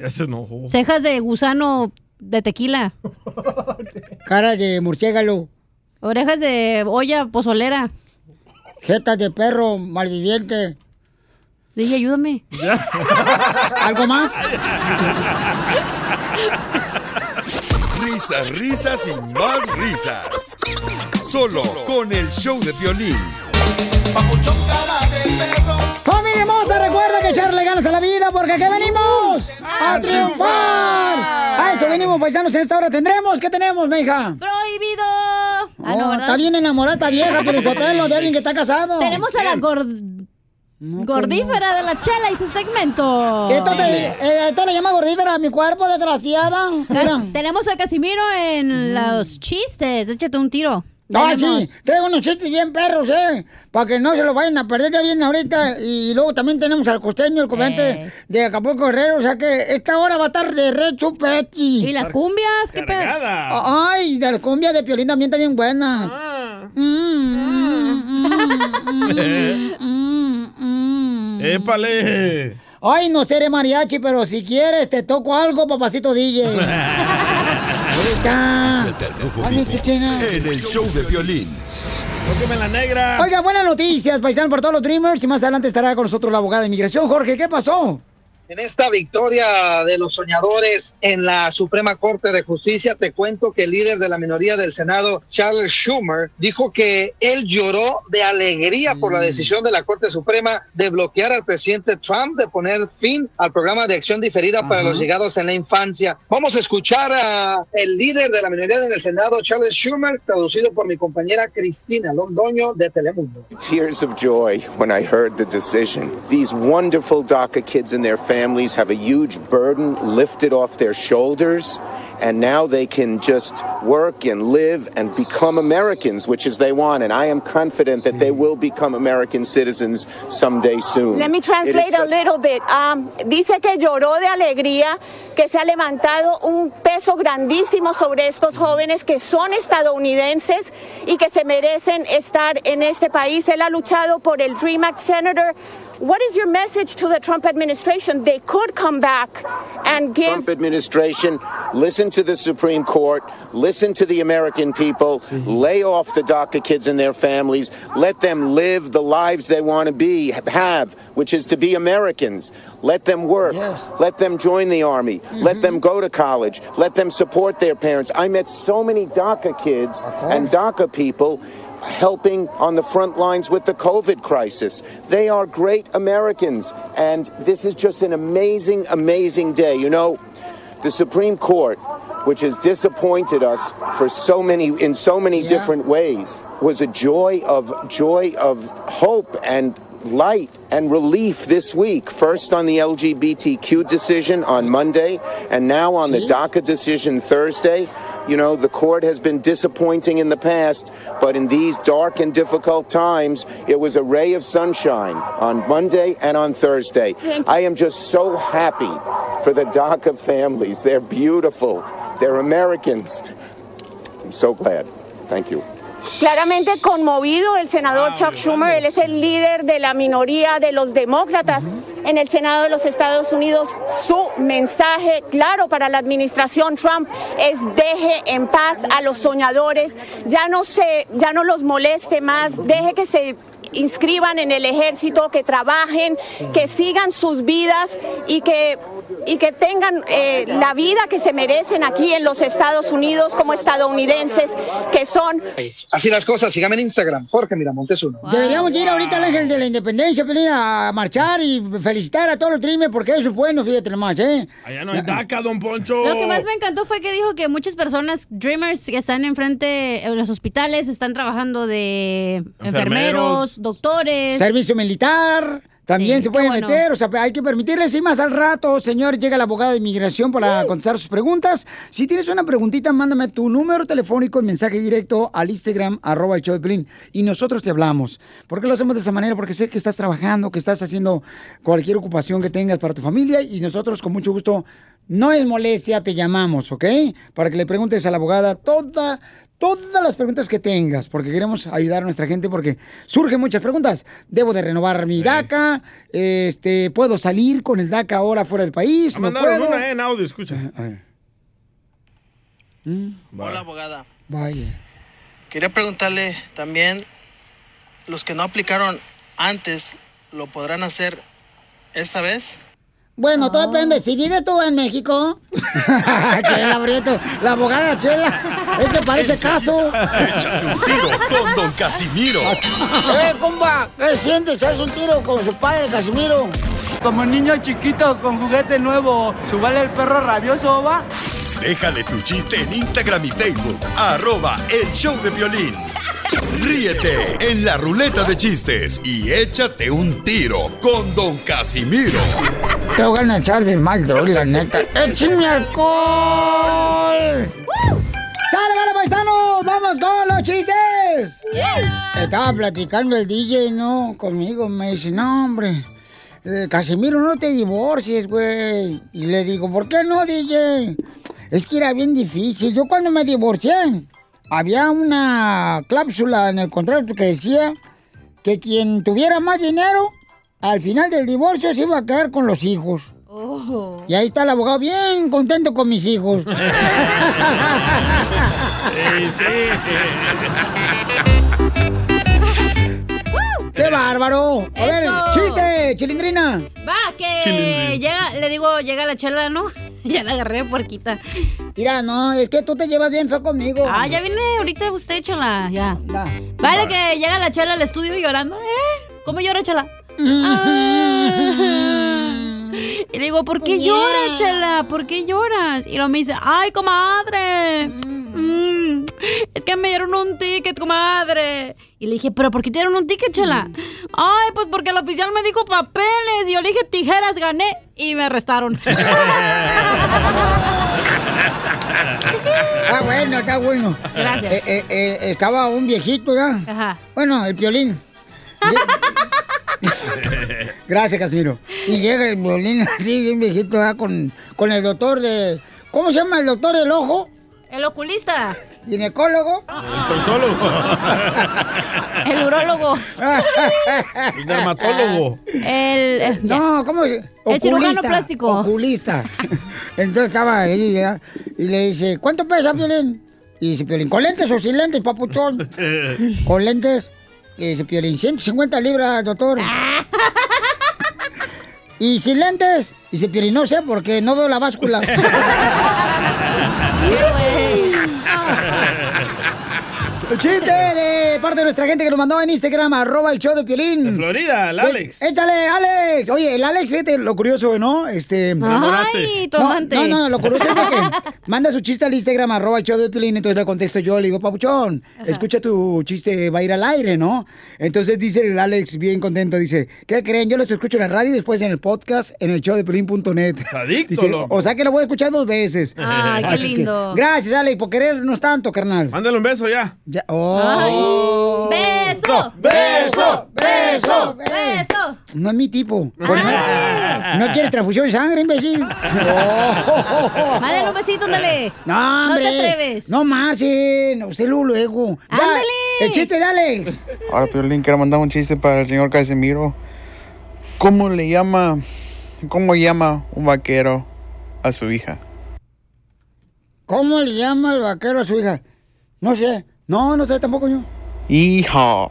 Ya se enojó. Cejas de gusano de tequila. Cara de murciélago. Orejas de olla pozolera. Jetas de perro malviviente. Dije, ayúdame. ¿Algo más? Risas, risas y más risas. Solo con el show de violín. ¡Familia hermosa! Recuerda que echarle ganas a la vida porque aquí venimos a, A triunfar. triunfar. A eso venimos, paisanos. En esta hora tendremos. ¿Qué tenemos, mija? ¡Prohibido! Ah, no, Oh, está bien enamorada esta vieja, pero de alguien que está casado. Tenemos a la gord- gordífera de la chela y su segmento. Esto, te, eh, esto le llama gordífera a mi cuerpo, desgraciada. Cas- tenemos a Casimiro en los chistes. Échate un tiro. Ah, sí, traigo unos chistes bien perros, ¿eh? Para que no se lo vayan a perder, ya vienen ahorita. Y luego también tenemos al costeño, el comediante de Acapulco Guerrero. O sea que esta hora va a estar de re chupeti. ¿Y las cumbias? ¿Qué pedo? Ay, de las cumbias de Piolín también están bien buenas. ¡Épale! Ay, no seré mariachi, pero si quieres te toco algo, papacito DJ. Ahorita. En el show de violín. ¡Tóqueme la negra! Oiga, buenas noticias, paisano, para todos los Dreamers. Y más adelante estará con nosotros la abogada de inmigración. Jorge, ¿qué pasó? En esta victoria de los soñadores en la Suprema Corte de Justicia, te cuento que el líder de la minoría del Senado, Charles Schumer, dijo que él lloró de alegría por la decisión de la Corte Suprema de bloquear al presidente Trump de poner fin al programa de acción diferida para los llegados en la infancia. Vamos a escuchar a el líder de la minoría del Senado, Charles Schumer, traducido por mi compañera Cristina Londoño de Telemundo. tears of joy when I heard the decision. These wonderful DACA kids and their families have a huge burden lifted off their shoulders, and now they can just work and live and become Americans, which is they want. And I am confident that they will become American citizens someday soon. Let me translate a little bit. Um, dice que lloró de alegría, que se ha levantado un peso grandísimo sobre estos jóvenes que son estadounidenses y que se merecen estar en este país. Él ha luchado por el Dream Act. Senator, what is your message to the Trump administration? They could come back and give Trump administration, listen to the Supreme Court, listen to the American people, mm-hmm. lay off the DACA kids and their families, let them live the lives they want to be, have, which is to be Americans. Let them work, Yes. let them join the army, let mm-hmm. them go to college, let them support their parents. I met so many DACA kids and DACA people helping on the front lines with the COVID crisis. They are great Americans, and this is just an amazing, amazing day. You know, the Supreme Court, which has disappointed us for so many in so many different ways, was a joy of joy of hope and light and relief this week. First on the LGBTQ decision on Monday, and now on the DACA decision Thursday. You know, the court has been disappointing in the past, but in these dark and difficult times, it was a ray of sunshine on Monday and on Thursday. I am just so happy for the DACA families. They're beautiful, they're Americans. I'm so glad. Thank you. Claramente conmovido el senador Chuck Schumer, él es el líder de la minoría de los demócratas en el Senado de los Estados Unidos. Su mensaje claro para la administración Trump es deje en paz a los soñadores, ya no se, ya no los moleste más, deje que se inscriban en el ejército, que trabajen, que sigan sus vidas y que y que tengan eh, la vida que se merecen aquí en los Estados Unidos como estadounidenses que son Así las cosas, sígame en Instagram, Jorge Miramontes uno. Deberíamos ir ahorita al Ángel de la Independencia, Pelín, a marchar y felicitar a todos los dreamers porque eso es bueno, fíjate nomás, ¿eh? Allá no hay DACA, don Poncho. Lo que más me encantó fue que dijo que muchas personas, dreamers, que están enfrente en los hospitales, están trabajando de enfermeros, Enfermeros. Doctores. Servicio militar. También Sí, se pueden bueno. meter, o sea, hay que permitirles. Y más al rato, señor, llega la abogada de inmigración para contestar sus preguntas. Si tienes una preguntita, mándame tu número telefónico en mensaje directo al Instagram, arroba el show de Piolín, y nosotros te hablamos. ¿Por qué lo hacemos de esa manera? Porque sé que estás trabajando, que estás haciendo cualquier ocupación que tengas para tu familia y nosotros con mucho gusto, no es molestia, te llamamos, ¿ok? Para que le preguntes a la abogada toda, todas las preguntas que tengas, porque queremos ayudar a nuestra gente, porque surgen muchas preguntas. ¿Debo de renovar mi DACA? Este, ¿Puedo salir con el DACA ahora fuera del país? ¿No Mandaron puedo? una eh, en audio, escucha. Hola, abogada. Vaya. Quería preguntarle también, los que no aplicaron antes, ¿lo podrán hacer esta vez? Bueno, todo depende. Si vives tú en México. Chela Brieto, la abogada Chela. Es que parece caso. Échate un tiro con Don Casimiro. ¡Eh, compa! ¿Qué sientes? ¿Haz un tiro con su padre, Casimiro? Como niño chiquito con juguete nuevo, ¿subale el perro rabioso, va? Déjale tu chiste en Instagram y Facebook. Arroba El Show de Violín. Ríete en la ruleta de chistes y échate un tiro con Don Casimiro. Te voy a echar de mal, droga, la neta. ¡Échame alcohol! ¡Sale, vale, paisanos! ¡Vamos con los chistes! Estaba platicando el DJ, ¿no? Conmigo. Me dice, no, hombre. eh, Casimiro, no te divorcies, güey. Y le digo, ¿por qué no, DJ? Es que era bien difícil. Yo cuando me divorcié, había una cláusula en el contrato que decía que quien tuviera más dinero, al final del divorcio se iba a quedar con los hijos. Y ahí está el abogado bien contento con mis hijos. ¡Qué bárbaro! A ver, Eso. chiste, chilindrina. Va, que llega, le digo, llega la chela, ¿no? ya la agarré puerquita. Mira, no, es que tú te llevas bien feo conmigo. Ah, ya viene ahorita usted, chela, ya. Vale, que llega la chela al estudio llorando. ¿Eh? ¿Cómo llora, chela? Ah. Y le digo, ¿por qué lloras, chela? ¿Por qué lloras? Y luego me dice, ¡ay, comadre! Mm, es que me dieron un ticket, comadre. Y le dije, ¿pero por qué te dieron un ticket, chela? Ay, pues porque el oficial me dijo papeles. Y yo le dije tijeras, gané. Y me arrestaron. Está bueno, está bueno. Gracias. Eh, eh, eh, estaba un viejito, ¿ya? Ajá. Bueno, el violín. Gracias, Casimiro. Y llega el violín así, bien viejito, ¿ya? Con, con el doctor de... ¿Cómo se llama el doctor del ojo? El oculista. ¿Ginecólogo? El proctólogo. El urólogo. El dermatólogo. El. eh, No, ¿cómo se El cirujano plástico. Oculista. Entonces estaba ahí ya, y le dice, ¿cuánto pesa, Piolín? Y dice Piolín, ¿con lentes o sin lentes, papuchón? ¿Con lentes? Y dice Piolín, 150 libras, doctor. ¿Y sin lentes? Dice Piolín, no sé, porque no veo la báscula. Chiste de parte de nuestra gente que nos mandó en Instagram, arroba el show de Piolín. De Florida, el Alex. Échale, Alex. Oye, el Alex, fíjate, lo curioso, ¿no? Este. Ay, tu no, amante. No, no, lo curioso es de que manda su chiste al Instagram, arroba el show de Piolín, entonces le contesto yo, le digo, papuchón, escucha tu chiste, va a ir al aire, ¿no? Entonces dice el Alex, bien contento, dice, ¿qué creen? Yo los escucho en la radio y después en el podcast, en el show de Piolín.net. Adicto, Dice, o sea que lo voy a escuchar dos veces. Ay, qué Así es que, lindo. gracias, Alex, por querernos tanto, carnal. Mándale un beso ya. Ya- oh. ¡Beso! ¡Beso! ¡Beso! ¡Beso! No es mi tipo. Por- No quieres transfusión de sangre, imbécil. Mándale un besito, ándale. No, No te hombre. atreves. No marchen. Usted luego, luego. Ándale. El chiste de Alex. Ahora, Piolín, quiero mandar un chiste para el señor Casimiro. ¿Cómo le llama, cómo llama un vaquero a su hija? ¿Cómo le llama el vaquero a su hija? No sé. No, no sé tampoco yo. Hija.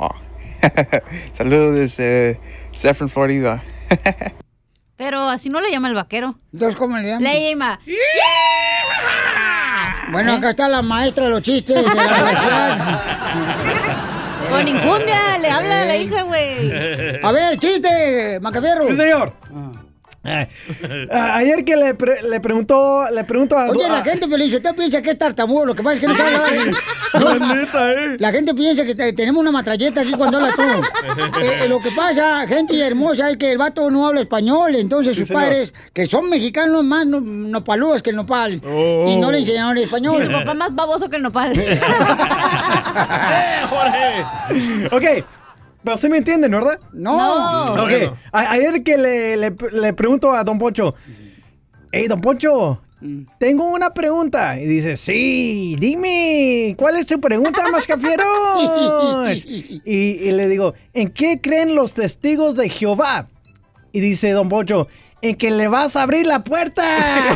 Saludos desde Saffron, Florida. Pero así no le llama el vaquero. Entonces, ¿cómo le llama? Le llama. Bueno, acá está la maestra de los chistes de la universidad. Con infundia, le habla a la hija, güey. A ver, chiste, Macabierro. Sí, señor. Eh, a- ayer que le, pre- le preguntó, le pregunto a... Oye, la a- gente, Feliz, usted piensa que es tartamudo, lo que pasa es que no sabe hablar. La neta, ¿eh? La gente piensa que te- tenemos una matralleta aquí cuando habla tú. Eh, eh, lo que pasa, gente hermosa, es que el vato no habla español, entonces Sí, sus señor. padres, que son mexicanos más no- nopaludos que el nopal, Oh. y no le enseñaron Y español. su papá más baboso que el nopal. Ok, pero sí me entienden, ¿verdad? No. No. Ok, Bueno. a- ayer que le, le- le pregunto a Don Poncho, hey, Don Poncho, tengo una pregunta. Y dice, sí, dime, ¿cuál es tu pregunta, mascafiero? y, y le digo, ¿en qué creen los testigos de Jehová? Y dice Don Poncho, en que le vas a abrir la puerta.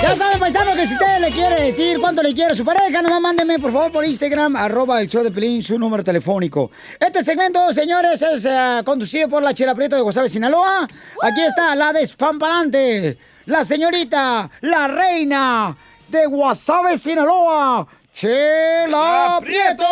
Ya saben, paisano, que si usted le quiere decir cuánto le quiere a su pareja, nomás mándeme, por favor, por Instagram, arroba el show de Pelín, su número telefónico. Este segmento, señores, es eh, conducido por la Chela Prieto de Guasave, Sinaloa. Aquí está la despamparante, la señorita, la reina de Guasave, Sinaloa, Chela Prieto.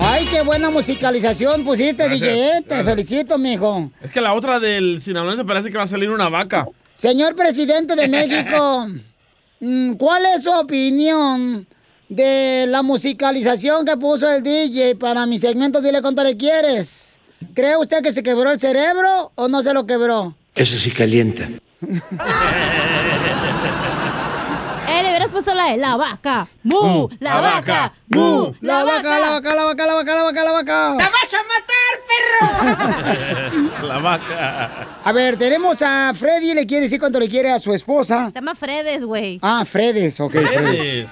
Ay, qué buena musicalización pusiste, Gracias, DJ. eh. Te gracias. felicito, mijo. Es que la otra del sinaloense parece que va a salir una vaca. Señor presidente de México, mm, ¿cuál es su opinión de la musicalización que puso el DJ para mi segmento Dile cuánto le quieres? ¿Cree usted que se quebró el cerebro o no se lo quebró? Eso sí calienta. Hubieras puesto la de la vaca. ¡Mu! ¡La vaca! ¡Mu! La vaca, la vaca, la vaca, la vaca, la vaca, la vaca. ¡La vas a matar, perro! la vaca. A ver, tenemos a Freddy, le quiere decir cuánto le quiere a su esposa. Se llama Fredes, güey. Ah, Fredes, ok. Fredes. Fredes.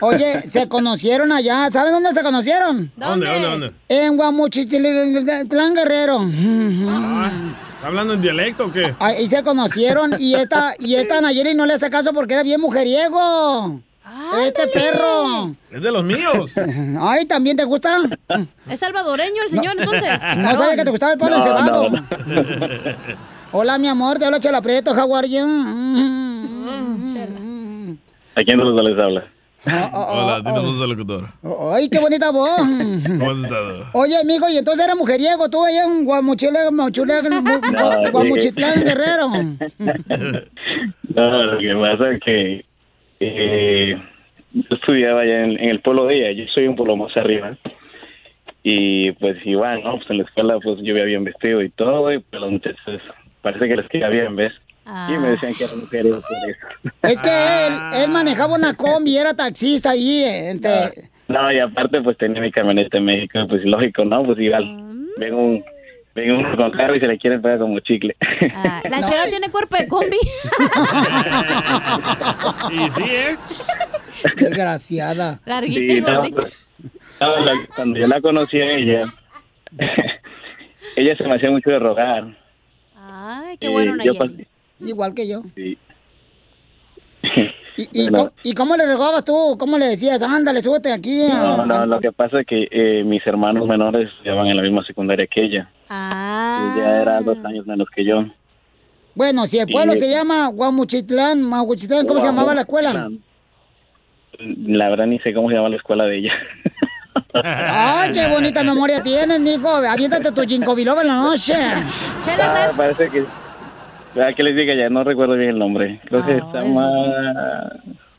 Oye, se conocieron allá. ¿Saben dónde se conocieron? ¿Dónde, dónde, dónde? En Guamuchitlán, Guerrero. ¿Está hablando en dialecto o qué? Ahí se conocieron y esta, y esta Nayeli no le hace caso porque era bien mujeriego. Este perro. Es de los míos. Ay, ¿también te gusta? Es salvadoreño el señor, entonces. No sabía que te gustaba el palo No, encebado. no, Hola, mi amor, te habla Chela Prieto, how are you? ¿A quién de los dos les habla? Hola, tienes voz de locutor. Ay, qué bonita voz. ¿Cómo has estado? Oye, amigo, y entonces era mujeriego, tú allá en Guamuchile, Guamuchile, Gua- Guamuchitlán, Guerrero. No, lo que pasa es que eh, yo estudiaba allá en, en el pueblo de ella, yo soy un pueblo más arriba. Y pues igual, ¿no? Pues en la escuela pues yo iba bien vestido y todo, y pues muchachos parece que les quedaba bien, ¿ves? Y me decían que era mujer por eso. Es que él, él manejaba una combi, era taxista allí. eh, Entre... No, y aparte pues tenía mi camioneta en México, pues lógico, ¿no? Pues igual, ven un, ven uno con carro y se le quieren pegar como chicle. La chera tiene cuerpo de combi. Y sí, ¿eh? Desgraciada. Larguita y no, pues, no, la- cuando yo la conocí a ella, ella se me hacía mucho de rogar. Ay, qué bueno, yo Nayeli. Igual que yo. Sí. ¿Y, y Bueno. cómo, y cómo le rogabas tú? ¿Cómo le decías? Ándale, súbete aquí. No, no, lo que pasa es que eh, mis hermanos menores estudiaban en la misma secundaria que ella. Ah. Ella era dos años menos que yo. Bueno, si el pueblo Y- se llama Guamuchitlán, Maguchitlán, ¿cómo se llamaba la escuela? La verdad ni sé cómo se llama la escuela de ella. Ay, qué bonita memoria tienes, mijo. Aviéntate tu ginkgo biloba en la noche. Ah, parece que... ¿Verdad que les diga ya? No recuerdo bien el nombre. Creo que se llama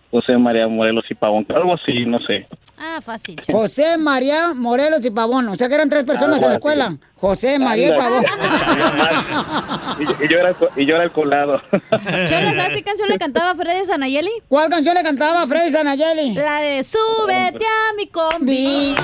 José María Morelos y Pavón. Algo así, no sé. Ah, fácil. José María Morelos y Pavón. O sea que eran tres personas en la escuela. José María y. Pavón. Y, yo- y yo era y yo era el colado. ¿sabes qué canción le cantaba Freddy Sanayeli? ¿Cuál canción le cantaba Freddy Sanayeli? La de Súbete a mi combi.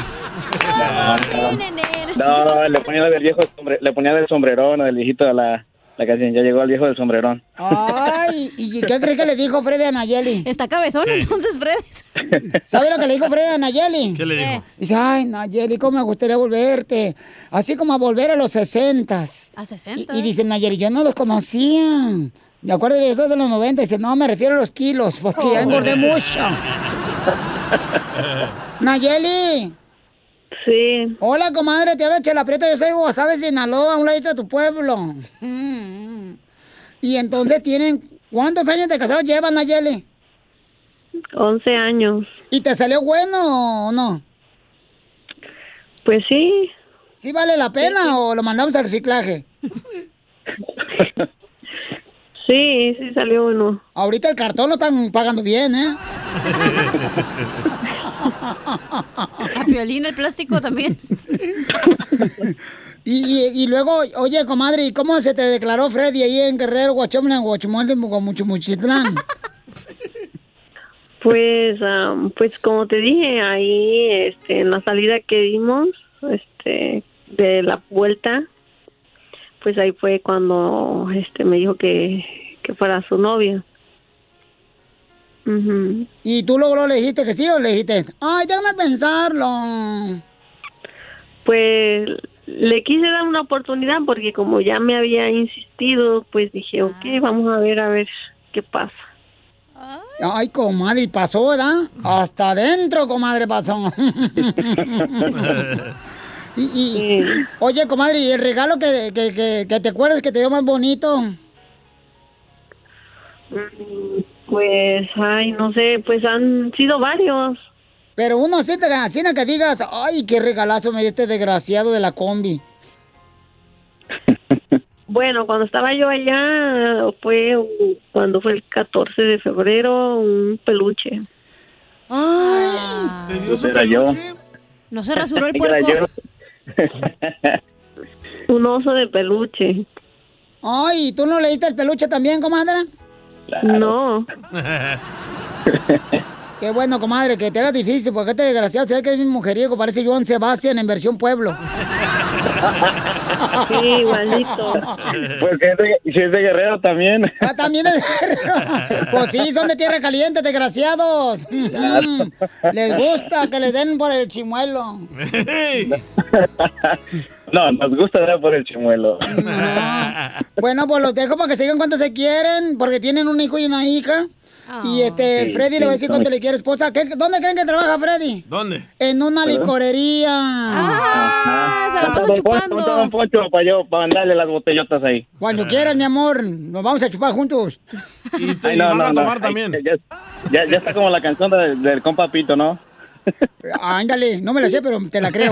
No, no, le ponía la del viejo le ponía del sombrerón, del viejito a la, la canción. Ya llegó el viejo del sombrerón. Ay, ¿y qué crees que le dijo Freddy a Nayeli? Está cabezón entonces, Freddy. ¿Sabe lo que le dijo Freddy a Nayeli? ¿Qué le dijo? Dice, ay, Nayeli, cómo me gustaría volverte. Así como a volver a los sesentas. A 60. Y, y dice Nayeli, yo no los conocía. Me acuerdo que yo soy de los 90. Dice, no, me refiero a los kilos, porque ya engordé mucho. Nayeli. Sí. Hola, comadre, te habla Chela Prieto, yo soy de Guasave, Sinaloa, a un ladito de tu pueblo. Y entonces tienen, ¿cuántos años de casados llevan, Nayeli? 11 años. ¿Y te salió bueno o no? Pues sí. ¿Sí vale la pena o lo mandamos al reciclaje? Sí, sí salió bueno. Ahorita el cartón lo están pagando bien, ¿eh? A Piolín el plástico también. Y, y, y luego, oye, comadre, ¿y cómo se te declaró Freddy ahí en Guerrero, Guachomla, Guachumol, de Guamuchumuchitlán? Pues, am, pues como te dije, ahí este, en la salida que dimos este, de la vuelta, pues ahí fue cuando este me dijo que, que fuera su novia. Ujú. ¿Y tú luego le dijiste que sí o le dijiste, ay, déjame pensarlo? Pues le quise dar una oportunidad porque como ya me había insistido, pues dije, ok, vamos a ver, a ver qué pasa. Ay, comadre, pasó, ¿verdad? Hasta adentro, comadre, pasó. y, y- Oye, comadre, ¿y el regalo que, que, que, que te acuerdas que te dio más bonito? Pues, ay, no sé, pues han sido varios. Pero uno así, te- así en que digas, ay, qué regalazo me dio este desgraciado de la combi. Bueno, cuando estaba yo allá, fue cuando fue el 14 de febrero, un peluche. Ay, Era yo. ¿No se rasuró el puerco? Un oso de peluche. Ay, ¿tú no le diste el peluche también, comadre? No. Qué bueno, comadre, que te hagas difícil, porque este desgraciado se ve que es mi mujeriego, parece Joan Sebastián en versión pueblo. Sí, igualito. Pues si es de, si es de Guerrero también. Ah, también es Pues sí, son de tierra caliente, desgraciados. Les gusta que les den por el chimuelo. No, nos gusta dar por el chimuelo. Bueno, pues los dejo para que se digan cuánto se quieren, porque tienen un hijo y una hija. Y este, Sí, Freddy le va a sí, decir cuánto son- le quiere esposa. ¿Qué- ¿Dónde creen que trabaja Freddy? ¿Dónde? En una ¿Perdón? licorería. Ah, se la pasa chupando. Un pocho para yo, para mandarle las botellotas ahí. Cuando quieras, mi amor, nos vamos a chupar juntos. Ay, no, no, no. Ay, Ya, ya, ya está como la canción de- del compa Pito, ¿no? Ándale, no me la sé, pero te la creo.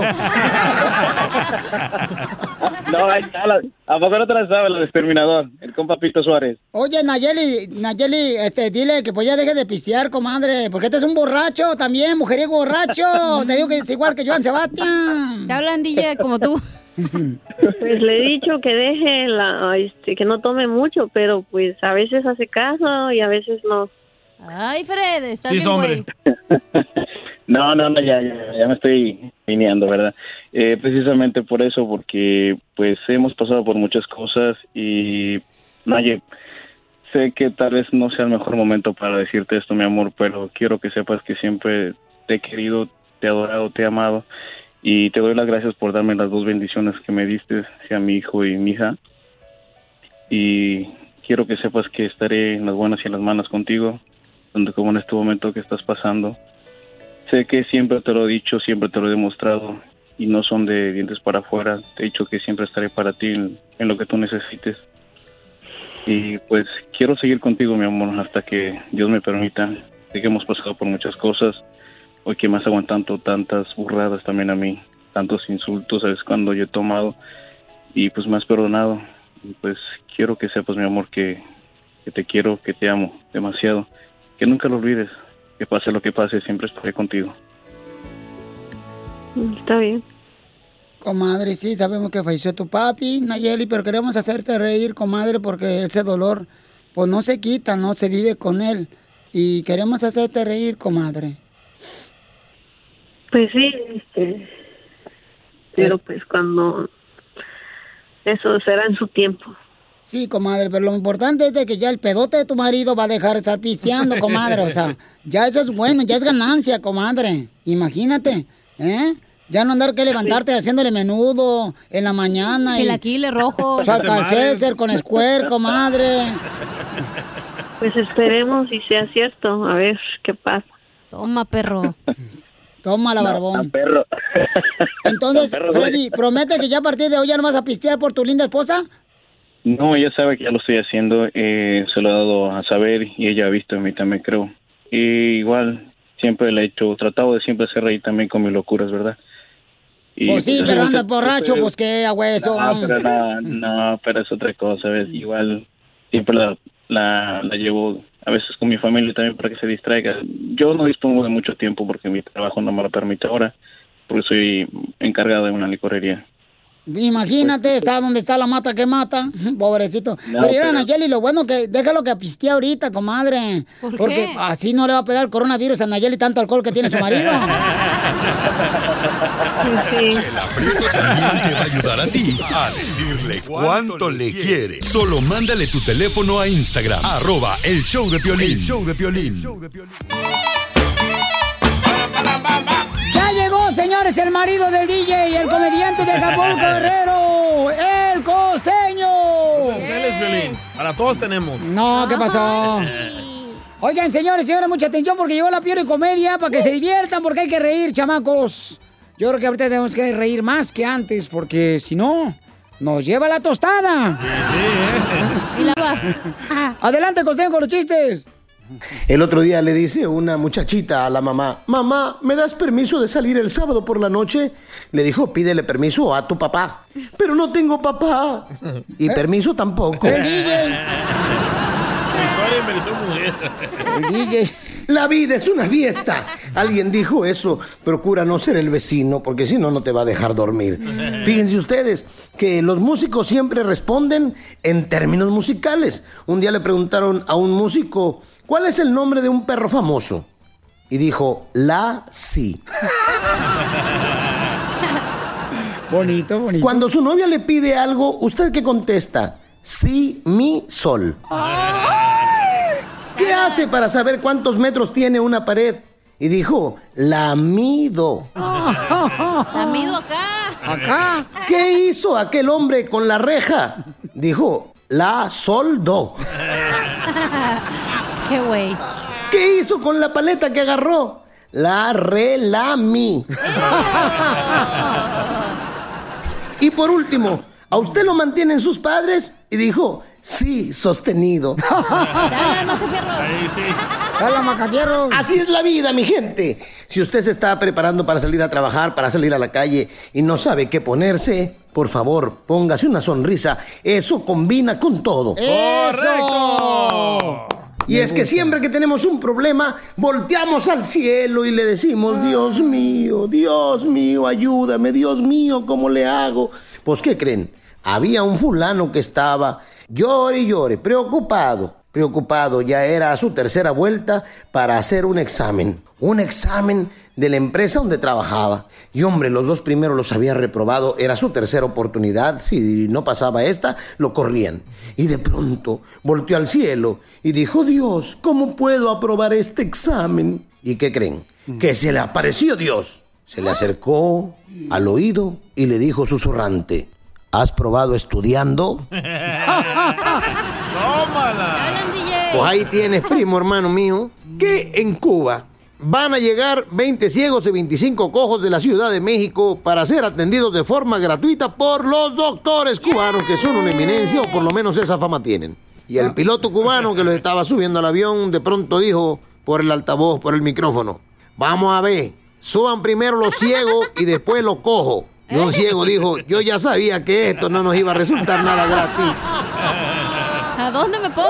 No, ahí está. La, ¿A poco no te la sabes, el exterminador? El compa Pito Suárez. Oye, Nayeli, Nayeli, este, dile que pues ya deje de pistear, comadre, porque este es un borracho también, mujeriego borracho. Te digo que es igual que Joan Sebastián. Te hablan DJ como tú. Pues le he dicho que deje la, este, que no tome mucho, pero pues a veces hace caso y a veces no. Ay, Fred, estás Sí, bien, hombre. güey. No, no, no, ya, ya, ya me estoy viniendo, ¿verdad? Eh, precisamente por eso, porque pues hemos pasado por muchas cosas y, Naye, sé que tal vez no sea el mejor momento para decirte esto, mi amor, pero quiero que sepas que siempre te he querido, te he adorado, te he amado y te doy las gracias por darme las dos bendiciones que me diste, sea mi hijo y mi hija. Y quiero que sepas que estaré en las buenas y en las malas contigo, tanto como en este momento que estás pasando. Sé que siempre te lo he dicho, siempre te lo he demostrado y no son de dientes para afuera. Te he dicho que siempre estaré para ti en, en lo que tú necesites. Y pues quiero seguir contigo, mi amor, hasta que Dios me permita. Sé que hemos pasado por muchas cosas. Hoy que me has aguantado tantas burradas también a mí, tantos insultos, sabes cuando yo he tomado y pues me has perdonado. Y pues quiero que sepas, mi amor, que, que te quiero, que te amo demasiado. Que nunca lo olvides. Que pase lo que pase, siempre estaré contigo. Está bien. Comadre, sí, sabemos que falleció tu papi, Nayeli, pero queremos hacerte reír, comadre, porque ese dolor, pues no se quita, no se vive con él. Y queremos hacerte reír, comadre. Pues sí, este, pero pues cuando eso será en su tiempo. Sí, comadre, pero lo importante es de que ya el pedote de tu marido va a dejar de estar pisteando, comadre. O sea, ya eso es bueno, ya es ganancia, comadre. Imagínate, ¿eh? Ya no andar que levantarte haciéndole menudo en la mañana. y- Chilaquiles rojos. Saca al César con Square, comadre. Pues esperemos y sea cierto, a ver qué pasa. Toma, perro. Toma la barbón. perro. Entonces, perro soy. Freddy, ¿promete que ya a partir de hoy ya no vas a pistear por tu linda esposa? No, ella sabe que ya lo estoy haciendo, eh, se lo he dado a saber y ella ha visto en mí también, creo. Y igual, siempre le he hecho, tratado de siempre hacer reír también con mis locuras, ¿verdad? Y, Pues sí, pues, pero mucho- borracho, pues qué, a hueso. No, pero no, no, pero es otra cosa, ¿ves? Igual siempre la, la, la llevo a veces con mi familia también para que se distraiga. Yo no dispongo de mucho tiempo porque mi trabajo no me lo permite ahora, porque soy encargado de una licorería. Imagínate, está donde está la mata que mata. Pobrecito. No, pero era pero- Nayeli, lo bueno que déjalo que pistea ahorita, comadre. ¿Por Porque qué? así no le va a pegar el coronavirus a Nayeli tanto alcohol que tiene su marido. Chela Prieto también te va a ayudar a ti a decirle cuánto le quiere. Solo mándale tu teléfono a Instagram, arroba el show de Piolín. El show de Piolín. ya señores, el marido del DJ, el comediante de Acapulco Guerrero, el costeño. Él es violín. Para todos tenemos. No, ¿qué pasó? Oigan, señores, señores, mucha atención porque llegó la Piero y Comedia para que se diviertan porque hay que reír, chamacos. Yo creo que ahorita tenemos que reír más que antes porque si no, nos lleva la tostada. Y la va. Adelante, costeño, con los chistes. El otro día le dice una muchachita a la mamá, mamá, ¿me das permiso de salir el sábado por la noche? Le dijo, pídele permiso a tu papá. Pero no tengo papá. Y permiso tampoco. El DJ. Versión mujer. La vida es una fiesta. Alguien dijo eso. Procura no ser el vecino porque si no, no te va a dejar dormir. Fíjense ustedes que los músicos siempre responden en términos musicales. Un día le preguntaron a un músico, ¿cuál es el nombre de un perro famoso? Y dijo, la sí. Bonito, bonito. Cuando su novia le pide algo, ¿usted qué contesta? Sí, mi sol. ¿Qué hace para saber cuántos metros tiene una pared? Y dijo, la mido. La mido acá. Acá. ¿Qué hizo aquel hombre con la reja? Dijo, la soldó. Qué güey. ¿Qué hizo con la paleta que agarró? La relami. Y por último, ¿a usted lo mantienen sus padres? Y dijo, sí, sostenido. Ahí sí. Dale, Macafierro. Así es la vida, mi gente. Si usted se está preparando para salir a trabajar, para salir a la calle y no sabe qué ponerse, por favor, póngase una sonrisa. Eso combina con todo. ¡Eso! Y es que siempre que tenemos un problema, volteamos al cielo y le decimos, Dios mío, Dios mío, ayúdame, Dios mío, ¿cómo le hago? Pues, ¿qué creen? Había un fulano que estaba llore y llore, preocupado, preocupado, ya era su tercera vuelta para hacer un examen, un examen de la empresa donde trabajaba. Y hombre, los dos primeros los había reprobado, era su tercera oportunidad, si no pasaba esta, lo corrían. Y de pronto volteó al cielo y dijo, Dios, ¿cómo puedo aprobar este examen? ¿Y qué creen? Que se le apareció Dios. Se le acercó al oído y le dijo susurrante, ¿has probado estudiando? Tómala. Pues ahí tienes, primo hermano mío, que en Cuba van a llegar 20 ciegos y 25 cojos de la Ciudad de México para ser atendidos de forma gratuita por los doctores cubanos, que son una eminencia, o por lo menos esa fama tienen. Y el piloto cubano que los estaba subiendo al avión de pronto dijo por el altavoz, por el micrófono, vamos a ver, suban primero los ciegos y después los cojos. Y un ciego dijo, yo ya sabía que esto no nos iba a resultar nada gratis. ¿A dónde me pongo?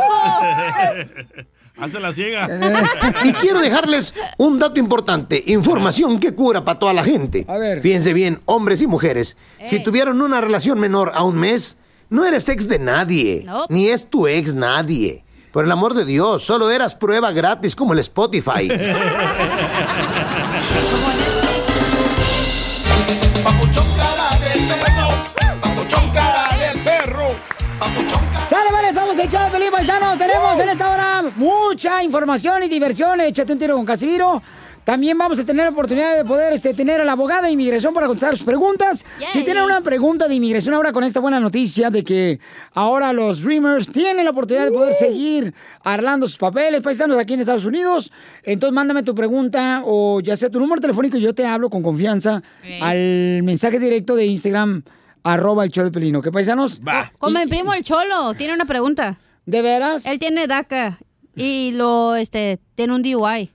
Hazte la ciega. Y quiero dejarles un dato importante, información que cura para toda la gente. A ver. Fíjense bien, hombres y mujeres, si tuvieron una relación menor a un mes, no eres ex de nadie, ni es tu ex nadie. Por el amor de Dios, solo eras prueba gratis como el Spotify. ¡Sale, vale! Somos el show Felipe Paisanos. Tenemos en esta hora mucha información y diversión. Échate un tiro con Casimiro. También vamos a tener la oportunidad de poder este, tener a la abogada de inmigración para contestar sus preguntas. Si tienen una pregunta de inmigración ahora con esta buena noticia de que ahora los Dreamers tienen la oportunidad de poder seguir arreglando sus papeles, paisanos aquí en Estados Unidos, entonces mándame tu pregunta o ya sea tu número telefónico y yo te hablo con confianza al mensaje directo de Instagram arroba el show de Pelino. ¿Qué paisanos? Como mi primo el Cholo, tiene una pregunta. ¿De veras? Él tiene DACA y lo, este, tiene un DUI.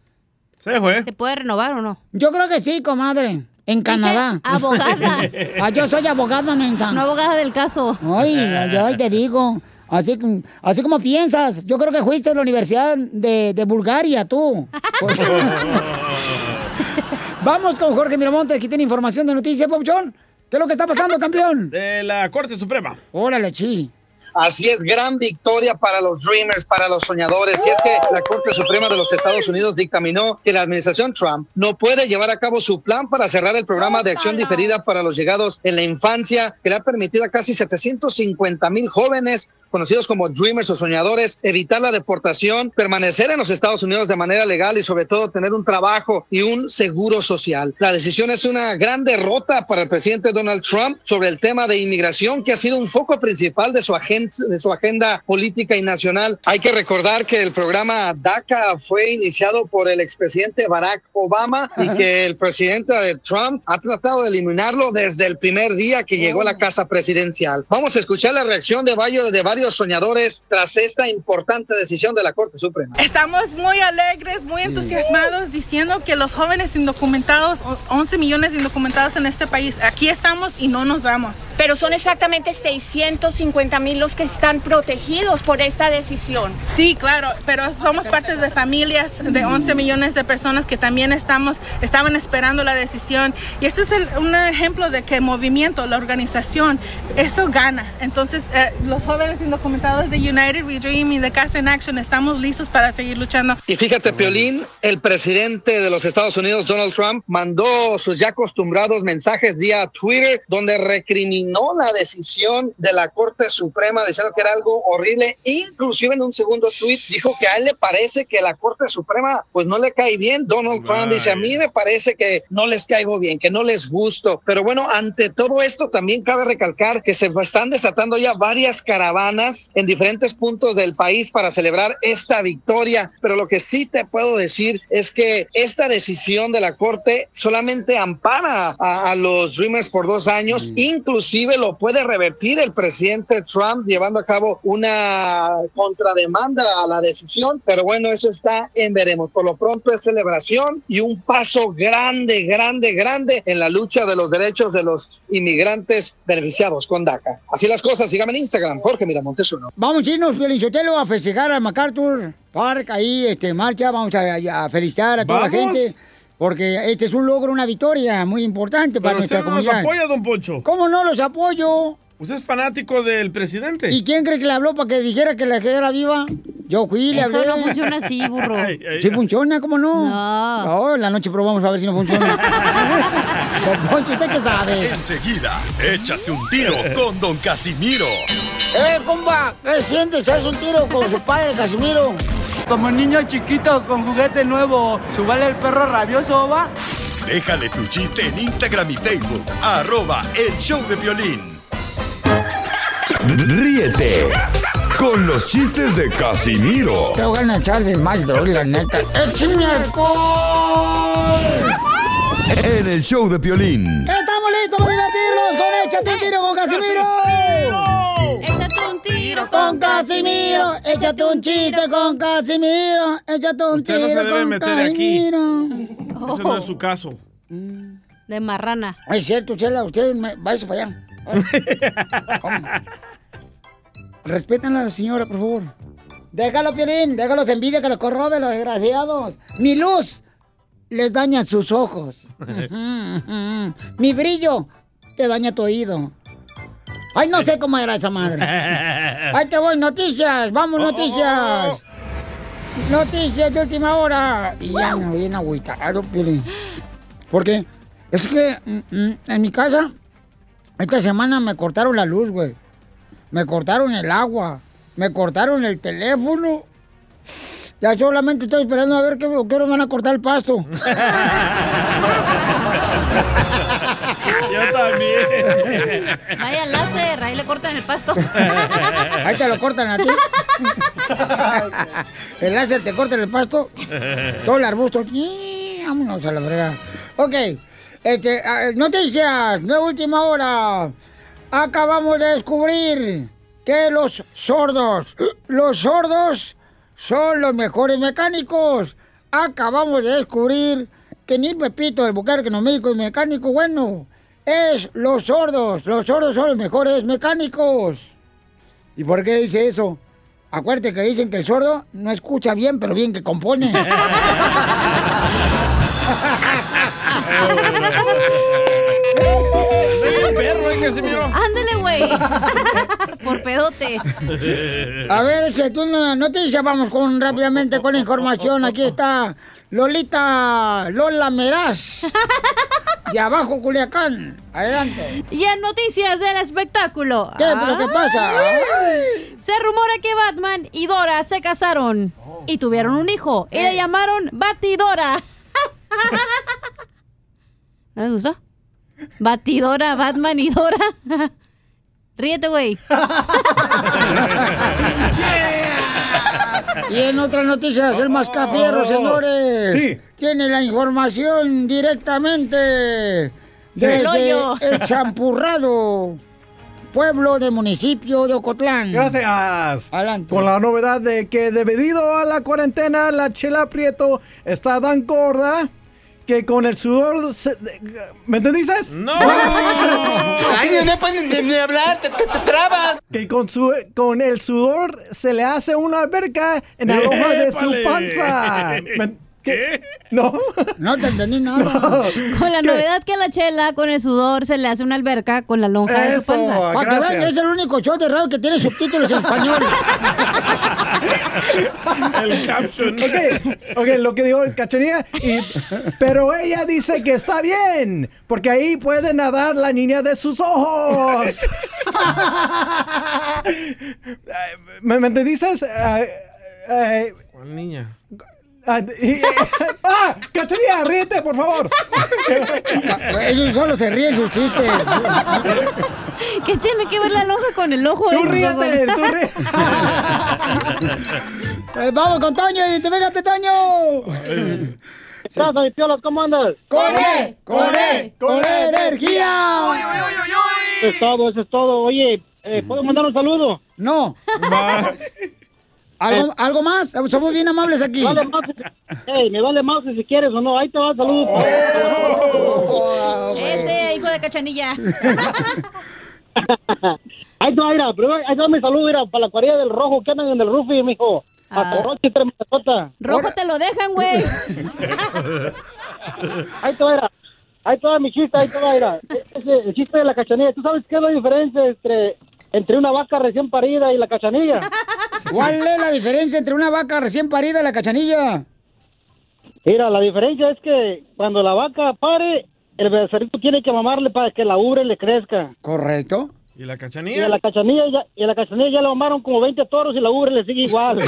Se fue. ¿Se puede renovar o no? Yo creo que sí, comadre. En Canadá. abogada. ah, yo soy abogada, mensa. No abogada del caso. Ay, ay, ay, te digo. Así, así como piensas. Yo creo que fuiste a la Universidad de, de Bulgaria, tú. Vamos con Jorge Miramonte, aquí tiene información de noticias, Pauchón. ¿Qué es lo que está pasando, campeón? De la Corte Suprema. Órale, chi. Así es, gran victoria para los Dreamers, para los soñadores. Y es que la Corte Suprema de los Estados Unidos dictaminó que la administración Trump no puede llevar a cabo su plan para cerrar el programa de acción diferida para los llegados en la infancia, que le ha permitido a casi 750 mil jóvenes conocidos como Dreamers o soñadores, evitar la deportación, permanecer en los Estados Unidos de manera legal y sobre todo tener un trabajo y un seguro social. La decisión es una gran derrota para el presidente Donald Trump sobre el tema de inmigración, que ha sido un foco principal de su agenda, de su agenda política y nacional. Hay que recordar que el programa DACA fue iniciado por el expresidente Barack Obama y que el presidente de Trump ha tratado de eliminarlo desde el primer día que llegó a la casa presidencial. Vamos a escuchar la reacción de varios, de varios soñadores tras esta importante decisión de la Corte Suprema. Estamos muy alegres, muy entusiasmados diciendo que los jóvenes indocumentados, 11 millones de indocumentados en este país, aquí estamos y no nos vamos. Pero son exactamente 650 mil los que están protegidos por esta decisión. Sí, claro, pero somos parte de familias de 11 millones de personas que también estamos, estaban esperando la decisión. Y este es el- un ejemplo de que el movimiento, la organización, eso gana. Entonces, eh, los jóvenes indocumentados de United We Dream y de Casa in Action estamos listos para seguir luchando. Y fíjate, Piolín, el presidente de los Estados Unidos, Donald Trump, mandó sus ya acostumbrados mensajes vía Twitter donde recriminó la decisión de la Corte Suprema diciendo que era algo horrible. Inclusive en un segundo tweet dijo que a él le parece que la Corte Suprema pues no le cae bien. Donald Trump dice, a mí me parece que no les caigo bien, que no les gusto. Pero bueno, ante todo esto también cabe recalcar que se están desatando ya varias caravanas en diferentes puntos del país para celebrar esta victoria. Pero lo que sí te puedo decir es que esta decisión de la Corte solamente ampara a, a los Dreamers por dos años. Inclusive lo puede revertir el presidente Trump llevando a cabo una contrademanda a la decisión. Pero bueno, eso está en veremos. Por lo pronto es celebración y un paso grande, grande, grande en la lucha de los derechos de los inmigrantes beneficiados con DACA. Así las cosas. Síganme en Instagram, Jorge Miramontes uno. Vamos, chinos, Felinchotelo, a festejar a MacArthur Park, ahí, este, marcha, vamos a, a felicitar a toda la gente, porque este es un logro, una victoria muy importante para Pero nuestra usted no comunidad. apoya, don Poncho. ¿Cómo no los apoyo? Usted es fanático del presidente. ¿Y quién cree que le habló para que dijera que la era viva? Yo fui, le Eso hablé. no funciona así, burro. Ay, ay, Sí ay. funciona, ¿cómo no? No. No, en la noche probamos a ver si no funciona. Don Poncho, ¿usted qué sabe? Enseguida, échate un tiro con Don Casimiro. ¡Eh, compa! ¿Qué sientes? ¿Haz un tiro con su padre, Casimiro? Como niño chiquito con juguete nuevo, ¿subale el perro rabioso, va? Déjale tu chiste en Instagram y Facebook, arroba el show de violín. Ríete con los chistes de Casimiro Te voy a echar de mal, doy, la neta. ¡Échame en el show de violín. ¡Estamos listos para divertirnos con Échate un tiro con Casimiro! ¡Échate un tiro con Casimiro! ¡Échate un chiste con Casimiro! ¡Échate un Usted no se tiro debe con meter aquí. Casimiro! Ese no es su caso. De marrana. Es cierto, Chela, usted me... váyase para allá. ¿Cómo? A la señora, por favor. Déjalo, Piolín, déjalos envidia que los corrobe, los desgraciados. Mi luz les daña sus ojos. Mi brillo te daña tu oído. Ay, no sé cómo era esa madre. Ahí te voy, noticias, vamos, noticias. Noticias de última hora. Y ya me viene agüitado, Piolín. ¿Por qué? Es que mm, mm, en mi casa, esta semana me cortaron la luz, güey. Me cortaron el agua. Me cortaron el teléfono. Ya solamente estoy esperando a ver qué, qué hora me van a cortar el pasto. Yo también. Vaya láser, ahí le cortan el pasto. Ahí te lo cortan a ti. el láser te corta el pasto. Todo el arbusto. Vámonos a la frega. Ok. Este, noticias de última hora. Acabamos de descubrir que los sordos, los sordos son los mejores mecánicos. Acabamos de descubrir que ni Pepito, el no médico y mecánico bueno, es los sordos. Los sordos son los mejores mecánicos. ¿Y por qué dice eso? Acuérdate que dicen que el sordo no escucha bien, pero bien que compone. Ándale, güey. Por pedote. A ver, échate una noticia, vamos con rápidamente con la información. Aquí está Lolita Lola Meraz. De abajo, Culiacán. Adelante. Y en noticias del espectáculo. ¿Qué? ¿Pero qué pasa? Ay. Se rumora que Batman y Dora se casaron y tuvieron un hijo y le llamaron Batidora. ¿No les gustó? Batidora, Batman y Dora. Ríete, güey. Y en otras noticias, el Mascafierro, señores. Sí. Tiene la información directamente Sí. El desde hoyo. el champurrado pueblo de municipio de Ocotlán. Gracias. Adelante. Con la novedad de que debido a la cuarentena, la chela Prieto está tan gorda que con el sudor... se- ¿Me entendiste? ¡No! Ay, no pueden ni, ni hablar, te, te, te trabas. Que con, su, con el sudor se le hace una alberca en la hoja de su ¡Épale! panza. ¿Me- ¿Qué? ¿No? No te entendí nada. Con la novedad que a la chela con el sudor se le hace una alberca con la lonja de su panza. Para que vean es el único show de radio que tiene subtítulos en español. El caption. Ok, ok, lo que dijo Cachanilla, y- pero ella dice que está bien, porque ahí puede nadar la niña de sus ojos. ¿Me, me entendiste? Eh, eh, ¿Cuál niña? Ah, y- ¡Ah! ¡Cachanilla, ríete, por favor! Ellos solo se ríen sus chistes. ¿Qué tiene que ver la lonja con el ojo? ¡Tú ríete! ¡Tú ríete! Eh, vamos con Toño, identifícate, Toño. ¿Qué pasa, mi piolas? ¿Cómo andas? ¡Con él! ¡Con él! ¡Con energía! Eso es todo, eso es todo. Oye, eh, ¿puedo mandar un saludo? No. ¿Algo, ¿Algo más? Somos bien amables aquí. Vale más, Ey, me vale más si quieres o no. Ahí te va el saludo. Ese hijo de cachanilla. Ahí te va, mira, primero, ahí te va mi saludo, mira, para la cuadrilla del rojo que andan en el rufi, mijo. A Torochi y tres. Rojo te lo dejan, güey. Ahí te va, mira. Ahí te va mi chiste, ahí te va, mira. Ese- el chiste de la cachanilla. ¿Tú sabes qué es la diferencia entre, entre una vaca recién parida y la cachanilla? ¿Cuál es la diferencia entre una vaca recién parida y la cachanilla? Mira, la diferencia es que cuando la vaca pare, el becerrito tiene que mamarle para que la ubre le crezca. Correcto. ¿Y la Y cachanilla? a la cachanilla ya, y a la cachanilla ya le mamaron como 20 toros y la ubre le sigue igual.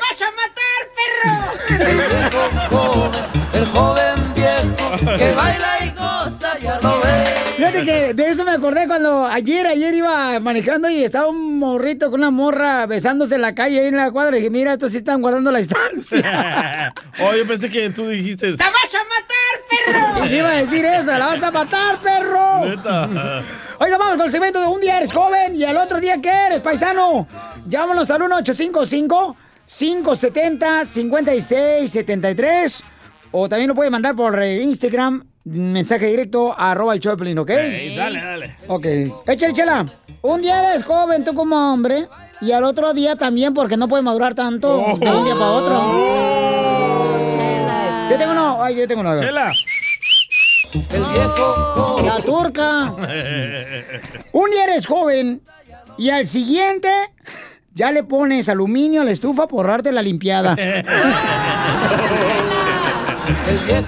vas a matar, perro! Fíjate que de eso me acordé cuando ayer, ayer iba manejando y estaba un morrito con una morra besándose en la calle ahí en la cuadra. Y dije, mira, estos sí están guardando la distancia. oh, yo pensé que tú dijiste. ¡La vas a matar, perro! Y iba a decir eso, la vas a matar, perro. Neta. Oiga, vamos con el segmento de un día eres joven y al otro día ¿qué eres, paisano? Llámanos al 1-855-570-5673 o también lo puede mandar por Instagram, mensaje directo, arroba el Choplin, ¿ok? Ey, dale, dale. Ok. Échale, chela. Un día eres joven tú como hombre y al otro día también porque no puede madurar tanto de un día para otro. Yo tengo uno. Ay, yo tengo uno. a. Chela. El viejo La turca. Un día eres joven y al siguiente ya le pones aluminio a la estufa por darte la limpiada.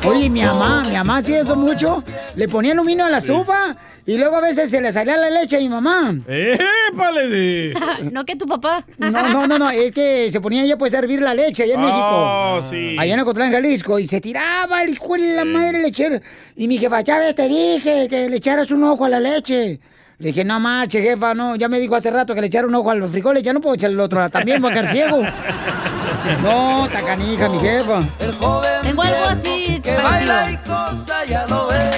Oye, mi mamá, mi mamá hacía eso mucho. Le ponía aluminio a la estufa y luego a veces se le salía la leche a mi mamá. ¡Épale! no que tu papá. No, no, no, no, es que se ponía ella pues a hervir la leche allá en Oh, México. sí. Allá en Ocotlán, Jalisco. Y se tiraba el hijo de la madre lechero. Y mi jefa, ya ves, te dije que le echaras un ojo a la leche. Le dije, no marche, jefa, no. Ya me dijo hace rato que le echara un ojo a los frijoles. Ya no puedo echarle el otro también, voy a quedar ciego. No, tacanija, mi jefa. El joven Tengo algo así que parecido. baila y goza, ya lo ves.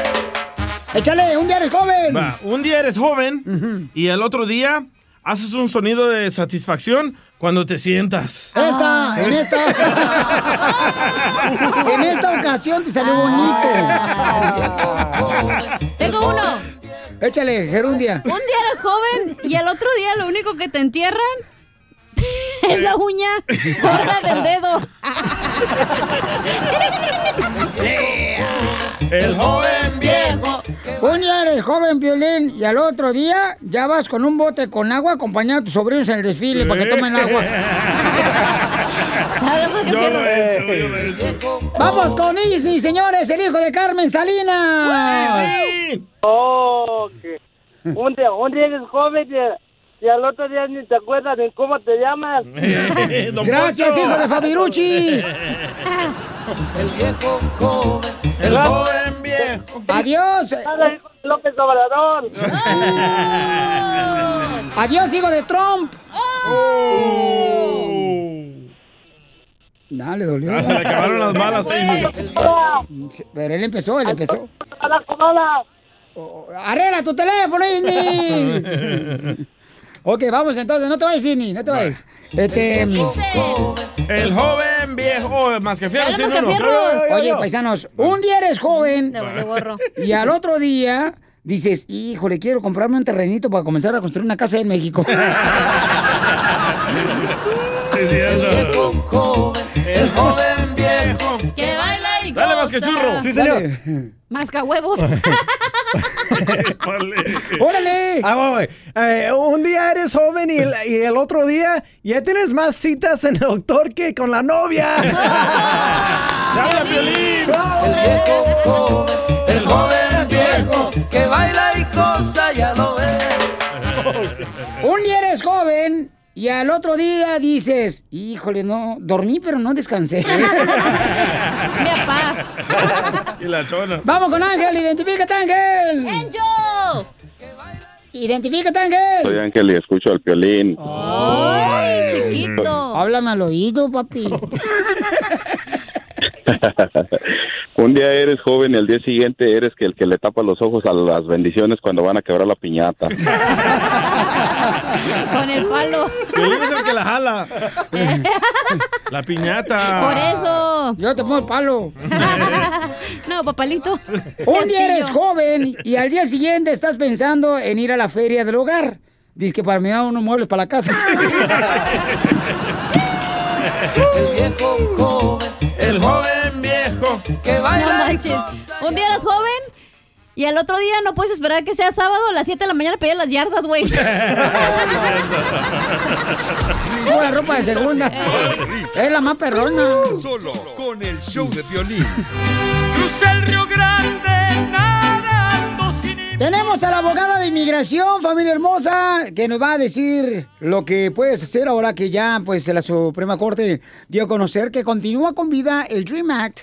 Échale, un día eres joven. Va, un día eres joven y el otro día haces un sonido de satisfacción cuando te sientas. Esta, en esta. en esta ocasión te salió bonito. Tengo uno. Échale, Gerundia. Un día eres joven y el otro día lo único que te entierran Es la uña gorda del dedo. El joven viejo. Un día eres joven, violín, y al otro día ya vas con un bote con agua acompañado de tus sobrinos en el desfile para que tomen agua. Yo lo he hecho, yo lo he hecho. Vamos con Isni, señores, el hijo de Carmen Salinas. Oh, que un día, un día eres joven y, y al otro día ni te acuerdas de cómo te llamas. Gracias, hijo de Fabiruchis. El viejo joven, el joven viejo. Adiós. López Obrador. Adiós, hijo de Trump. No, le dolió. Ah, se le acabaron las Sí, Pero él empezó, él empezó. A la comada. Arregla tu teléfono, Isni. ok, vamos entonces, no te vayas, Isni, no te vayas. Este. El joven viejo. Oh, más que fierro, Dale, tiene uno. Mascafierros. Oye, paisanos, un día eres joven y al otro día dices, híjole, quiero comprarme un terrenito para comenzar a construir una casa en México. el joven viejo. Que baila y Dale, más que churro. Sí, señor. Masca huevos. ¡Órale! Ah, voy, voy. Eh, un día eres joven y el, y el otro día ya tienes más citas en el doctor que con la novia. ¡Habla, Piolín! El viejo el joven viejo. Que baila y cosa, ya lo ves. Un día eres joven y al otro día dices, híjole, no, dormí pero no descansé. Mi papá. Y la chona. Vamos con Ángel, identifícate, Ángel. ¡Angel! Identifícate, Ángel. Soy Ángel y escucho al piolín. ¡Ay, chiquito! Háblame al oído, papi. Un día eres joven y al día siguiente eres que el que le tapa los ojos a las bendiciones cuando van a quebrar la piñata. Con el palo. Es el que la jala. La piñata. Por eso. Yo te pongo el palo. No, papalito. Un día eres joven y al día siguiente estás pensando en ir a la feria del hogar. Dice que para mí unos muebles para la casa. El viejo joven, El joven viejo. que baila manches. Un día eres joven y al otro día no puedes esperar que sea sábado a las 7 de la mañana para ir a las yardas, güey. Pura ropa de segunda. Es la más perrona. Solo con el show de violín. Crucé el Río Grande Tenemos a la abogada de inmigración, familia hermosa, que nos va a decir lo que puedes hacer ahora que ya pues la Suprema Corte dio a conocer que continúa con vida el Dream Act,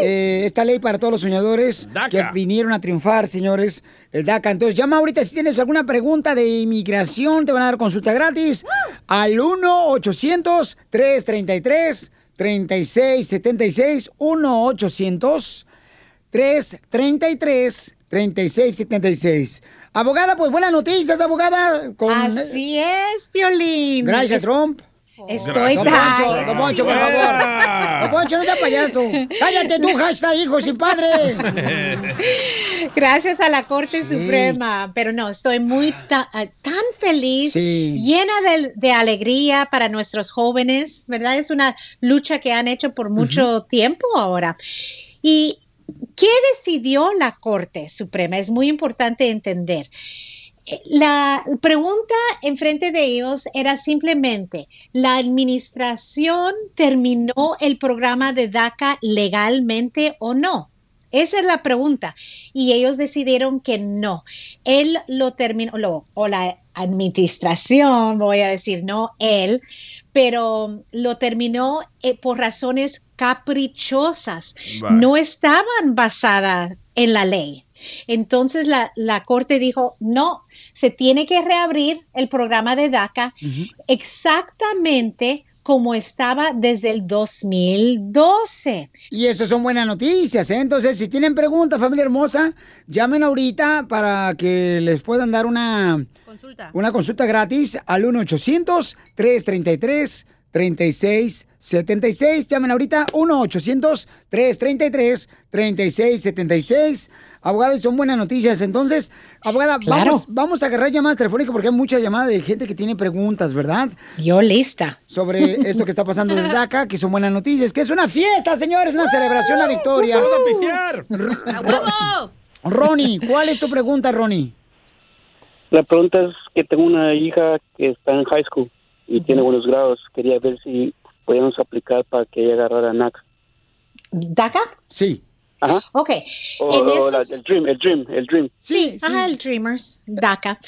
eh, esta ley para todos los soñadores que vinieron a triunfar, señores, el DACA. Entonces llama ahorita si tienes alguna pregunta de inmigración, te van a dar consulta gratis al 1-800-333-3676, 1-800. 333-3676. Abogada, pues buenas noticias, abogada. Con... Así es, Violín. Gracias, Es- Trump. Estoy Don Poncho, Ay, Don Poncho, por favor. Don Poncho, no sea payaso. Cállate tú, hashtag hijo sin padre. Gracias a la Corte Suprema, pero no, estoy muy ta- ah, tan feliz, Sí. llena de, de alegría para nuestros jóvenes, ¿verdad? Es una lucha que han hecho por mucho tiempo ahora. ¿Y qué decidió la Corte Suprema? Es muy importante entender. Eh, La pregunta enfrente de ellos era simplemente, ¿la administración terminó el programa de DACA legalmente o no? Esa es la pregunta. Y ellos decidieron que no. Él lo terminó, o la administración, voy a decir, no él, pero lo terminó eh, por razones caprichosas. Vale. No estaban basadas en la ley. Entonces la, la corte dijo, no, se tiene que reabrir el programa de DACA exactamente como estaba desde el 2012. Y eso son buenas noticias, ¿eh? Entonces, si tienen preguntas, familia hermosa, llamen ahorita para que les puedan dar una Consulta. una consulta gratis al 1-800-333 3676. Llamen ahorita 1-800-333-3676. Abogada, y son buenas noticias. Entonces, abogada, Claro. vamos, vamos a agarrar llamadas telefónicas porque hay mucha llamada de gente que tiene preguntas, ¿verdad? Yo lista. Sobre esto que está pasando desde acá, que son buenas noticias, que es una fiesta, señores, una celebración, una victoria. ¡Vamos a! ¡A huevo! Ronnie, ¿cuál es tu pregunta, Ronnie? La pregunta es que tengo una hija que está en high school y tiene buenos grados. Quería ver si podíamos aplicar para que ella agarrara NAC. ¿DACA? Sí. Ajá. Ok. O, En o esos- la- el Dream, el Dream, el Dream. Sí, ajá, el Dreamers, DACA.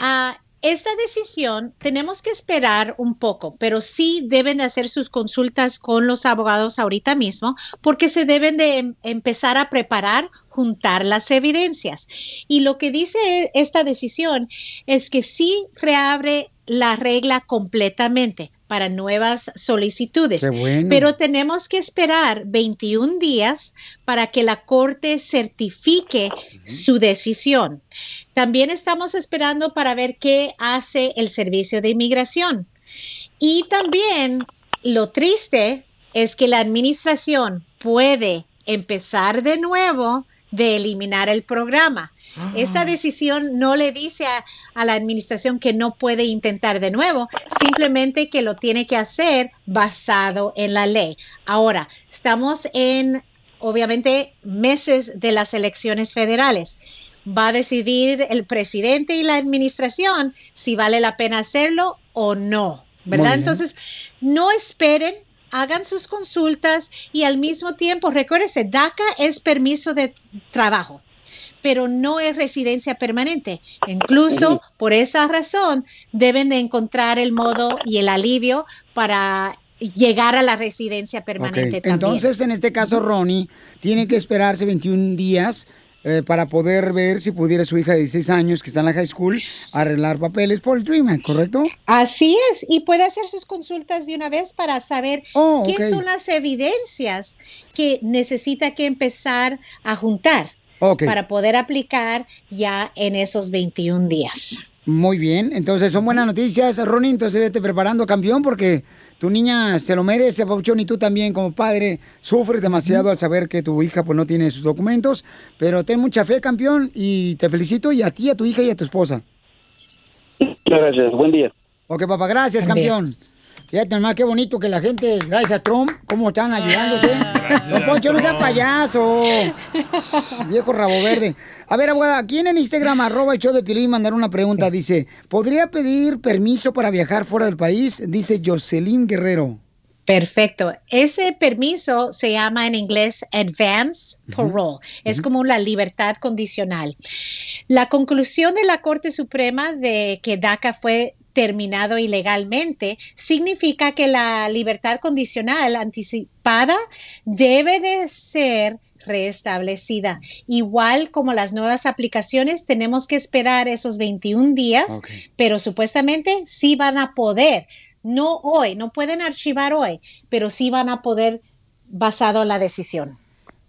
Ah, esta decisión tenemos que esperar un poco, pero sí deben de hacer sus consultas con los abogados ahorita mismo, porque se deben de em- empezar a preparar, juntar las evidencias. Y lo que dice esta decisión es que sí reabre la regla completamente para nuevas solicitudes. Bueno. Pero tenemos que esperar 21 días para que la Corte certifique su decisión. También estamos esperando para ver qué hace el Servicio de Inmigración. Y también lo triste es que la administración puede empezar de nuevo de eliminar el programa. Esa decisión no le dice a, a la administración que no puede intentar de nuevo, simplemente que lo tiene que hacer basado en la ley. Ahora, estamos en, obviamente, meses de las elecciones federales. Va a decidir el presidente y la administración si vale la pena hacerlo o no, ¿verdad? Entonces, no esperen, hagan sus consultas y al mismo tiempo, recuérdense, DACA es permiso de trabajo pero no es residencia permanente. Incluso por esa razón deben de encontrar el modo y el alivio para llegar a la residencia permanente también. Entonces, en este caso, Ronnie tiene que esperarse 21 días eh, para poder ver si pudiera su hija de 16 años, que está en la high school, arreglar papeles por el Dream, ¿correcto? Así es, y puede hacer sus consultas de una vez para saber Oh, qué son las evidencias que necesita que empezar a juntar Para poder aplicar ya en esos 21 días. Muy bien, entonces son buenas noticias, Ronnie, entonces vete preparando, campeón, porque tu niña se lo merece, Pauchón, y tú también como padre sufres demasiado al saber que tu hija pues no tiene sus documentos, pero ten mucha fe, campeón, y te felicito, y a ti, a tu hija y a tu esposa. Muchas gracias. Buen día. Ok, papá, gracias, También. campeón. Fíjate nomás qué bonito que la gente, gracias a Trump, cómo están ayudándose. Don Poncho, no sea payaso. Viejo rabo verde. A ver, abogada, aquí en el Instagram, arroba el show de Piolín, mandaron una pregunta. Dice, ¿podría pedir permiso para viajar fuera del país? Dice Jocelyn Guerrero. Perfecto. Ese permiso se llama en inglés advance parole. Es como la libertad condicional. La conclusión de la Corte Suprema de que DACA fue terminado ilegalmente significa que la libertad condicional anticipada debe de ser restablecida. Igual como las nuevas aplicaciones, tenemos que esperar esos 21 días, pero supuestamente sí van a poder. No hoy, no pueden archivar hoy, pero sí van a poder basado en la decisión.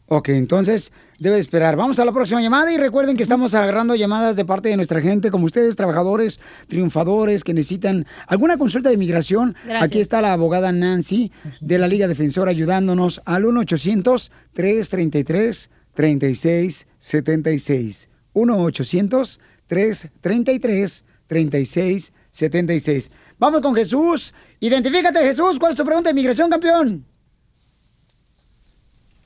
Ok, entonces debe esperar. Vamos a la próxima llamada y recuerden que estamos agarrando llamadas de parte de nuestra gente, como ustedes, trabajadores, triunfadores que necesitan alguna consulta de inmigración. Gracias. Aquí está la abogada Nancy de la Liga Defensora ayudándonos al 1-800-333-3676. 1-800-333-3676. Vamos con Jesús. Identifícate, Jesús. ¿Cuál es tu pregunta de inmigración, campeón?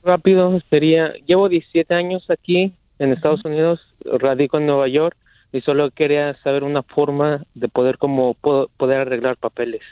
Rápido sería, llevo 17 años aquí en Estados Unidos, radico en Nueva York y solo quería saber una forma de poder como po- poder arreglar papeles.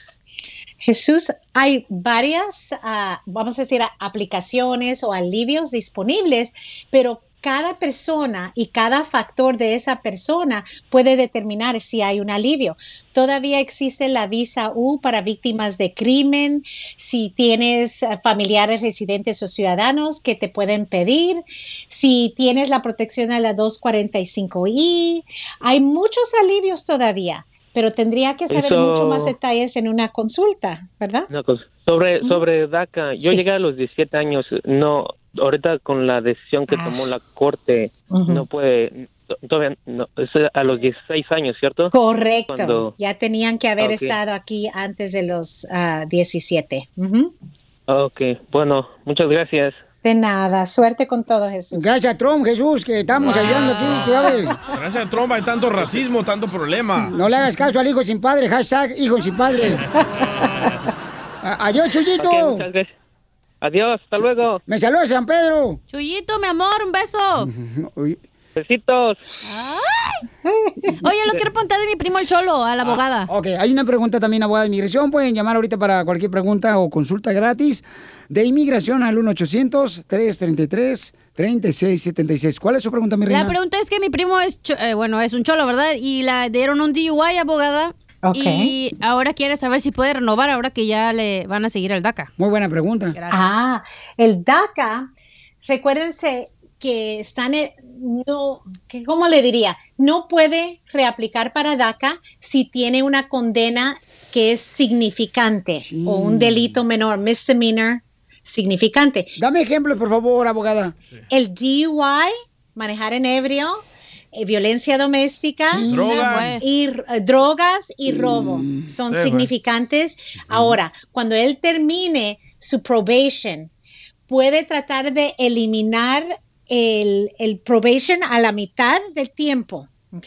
Jesús, hay varias, ah, vamos a decir, aplicaciones o alivios disponibles, pero cada persona y cada factor de esa persona puede determinar si hay un alivio. Todavía existe la visa U para víctimas de crimen, si tienes eh, familiares residentes o ciudadanos que te pueden pedir, si tienes la protección a la 245I, hay muchos alivios todavía. Pero tendría que saber Eso- mucho más detalles en una consulta, ¿verdad? Una cosa, sobre sobre DACA, yo Sí. llegué a los 17 años, no, ahorita con la decisión que Ah. tomó la corte, no puede, todavía no, es a los 16 años, ¿cierto? Correcto. Cuando- Ya tenían que haber estado aquí antes de los ah, 17. Ujú. Ok, bueno, muchas gracias. De nada. Suerte con todo, Jesús. Gracias a Trump, Jesús, que estamos ayudando aquí, tú sabes. Gracias a Trump hay tanto racismo, tanto problema. No le hagas caso al hijo sin padre, hashtag hijo sin padre. Adiós, Chuyito. Ok, muchas gracias. Adiós, hasta luego. Me saluda San Pedro. Chuyito, mi amor, un beso. Besitos. Oye, lo quiero preguntar de mi primo el Cholo, a la abogada. Ok, hay una pregunta también, abogada de inmigración. Pueden llamar ahorita para cualquier pregunta o consulta gratis de inmigración al 1-800-333-3676. ¿Cuál es su pregunta, mi reina? La pregunta es que mi primo es, cho- eh, bueno, es un cholo, ¿verdad? Y la dieron un DUI, abogada. Ok. Y ahora quiere saber si puede renovar ahora que ya le van a seguir al DACA. Muy buena pregunta. Ah, el DACA, recuérdense que están, en- no, que, ¿cómo le diría? No puede reaplicar para DACA si tiene una condena que es significante o un delito menor, misdemeanor significante. Dame ejemplos, por favor, abogada. El DUI, manejar en ebrio, eh, violencia doméstica, Drogas. y eh, drogas y robo son Sí, fue. significantes. Ahora, cuando él termine su probation, puede tratar de eliminar el, el probation a la mitad del tiempo. ¿ok?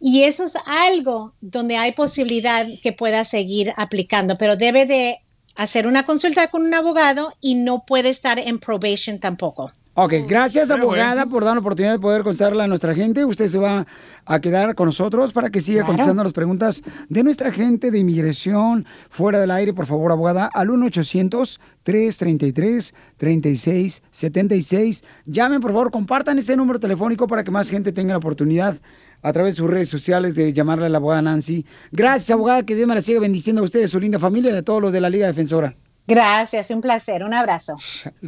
Y eso es algo donde hay posibilidad que pueda seguir aplicando, pero debe de hacer una consulta con un abogado y no puede estar en probation tampoco. Ok, gracias Pero abogada por dar la oportunidad de poder contestarle a nuestra gente. Usted se va a quedar con nosotros para que siga Claro. contestando las preguntas de nuestra gente de inmigración fuera del aire, por favor, abogada, al 1-800-333-3676. Llamen, por favor, compartan ese número telefónico para que más gente tenga la oportunidad a través de sus redes sociales de llamarle a la abogada Nancy. Gracias, abogada, que Dios me la siga bendiciendo a ustedes, su linda familia y a todos los de la Liga Defensora. Gracias, un placer, un abrazo.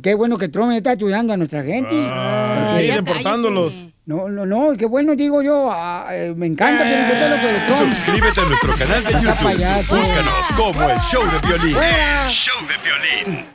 Qué bueno que Trump está ayudando a nuestra gente. Ah, sigue deportándolos. No, no, no, qué bueno, digo yo. ah, eh, me encanta, pero yo te lo que Trump. Suscríbete a nuestro canal de YouTube. Búscanos como el show de violín. Show de violín.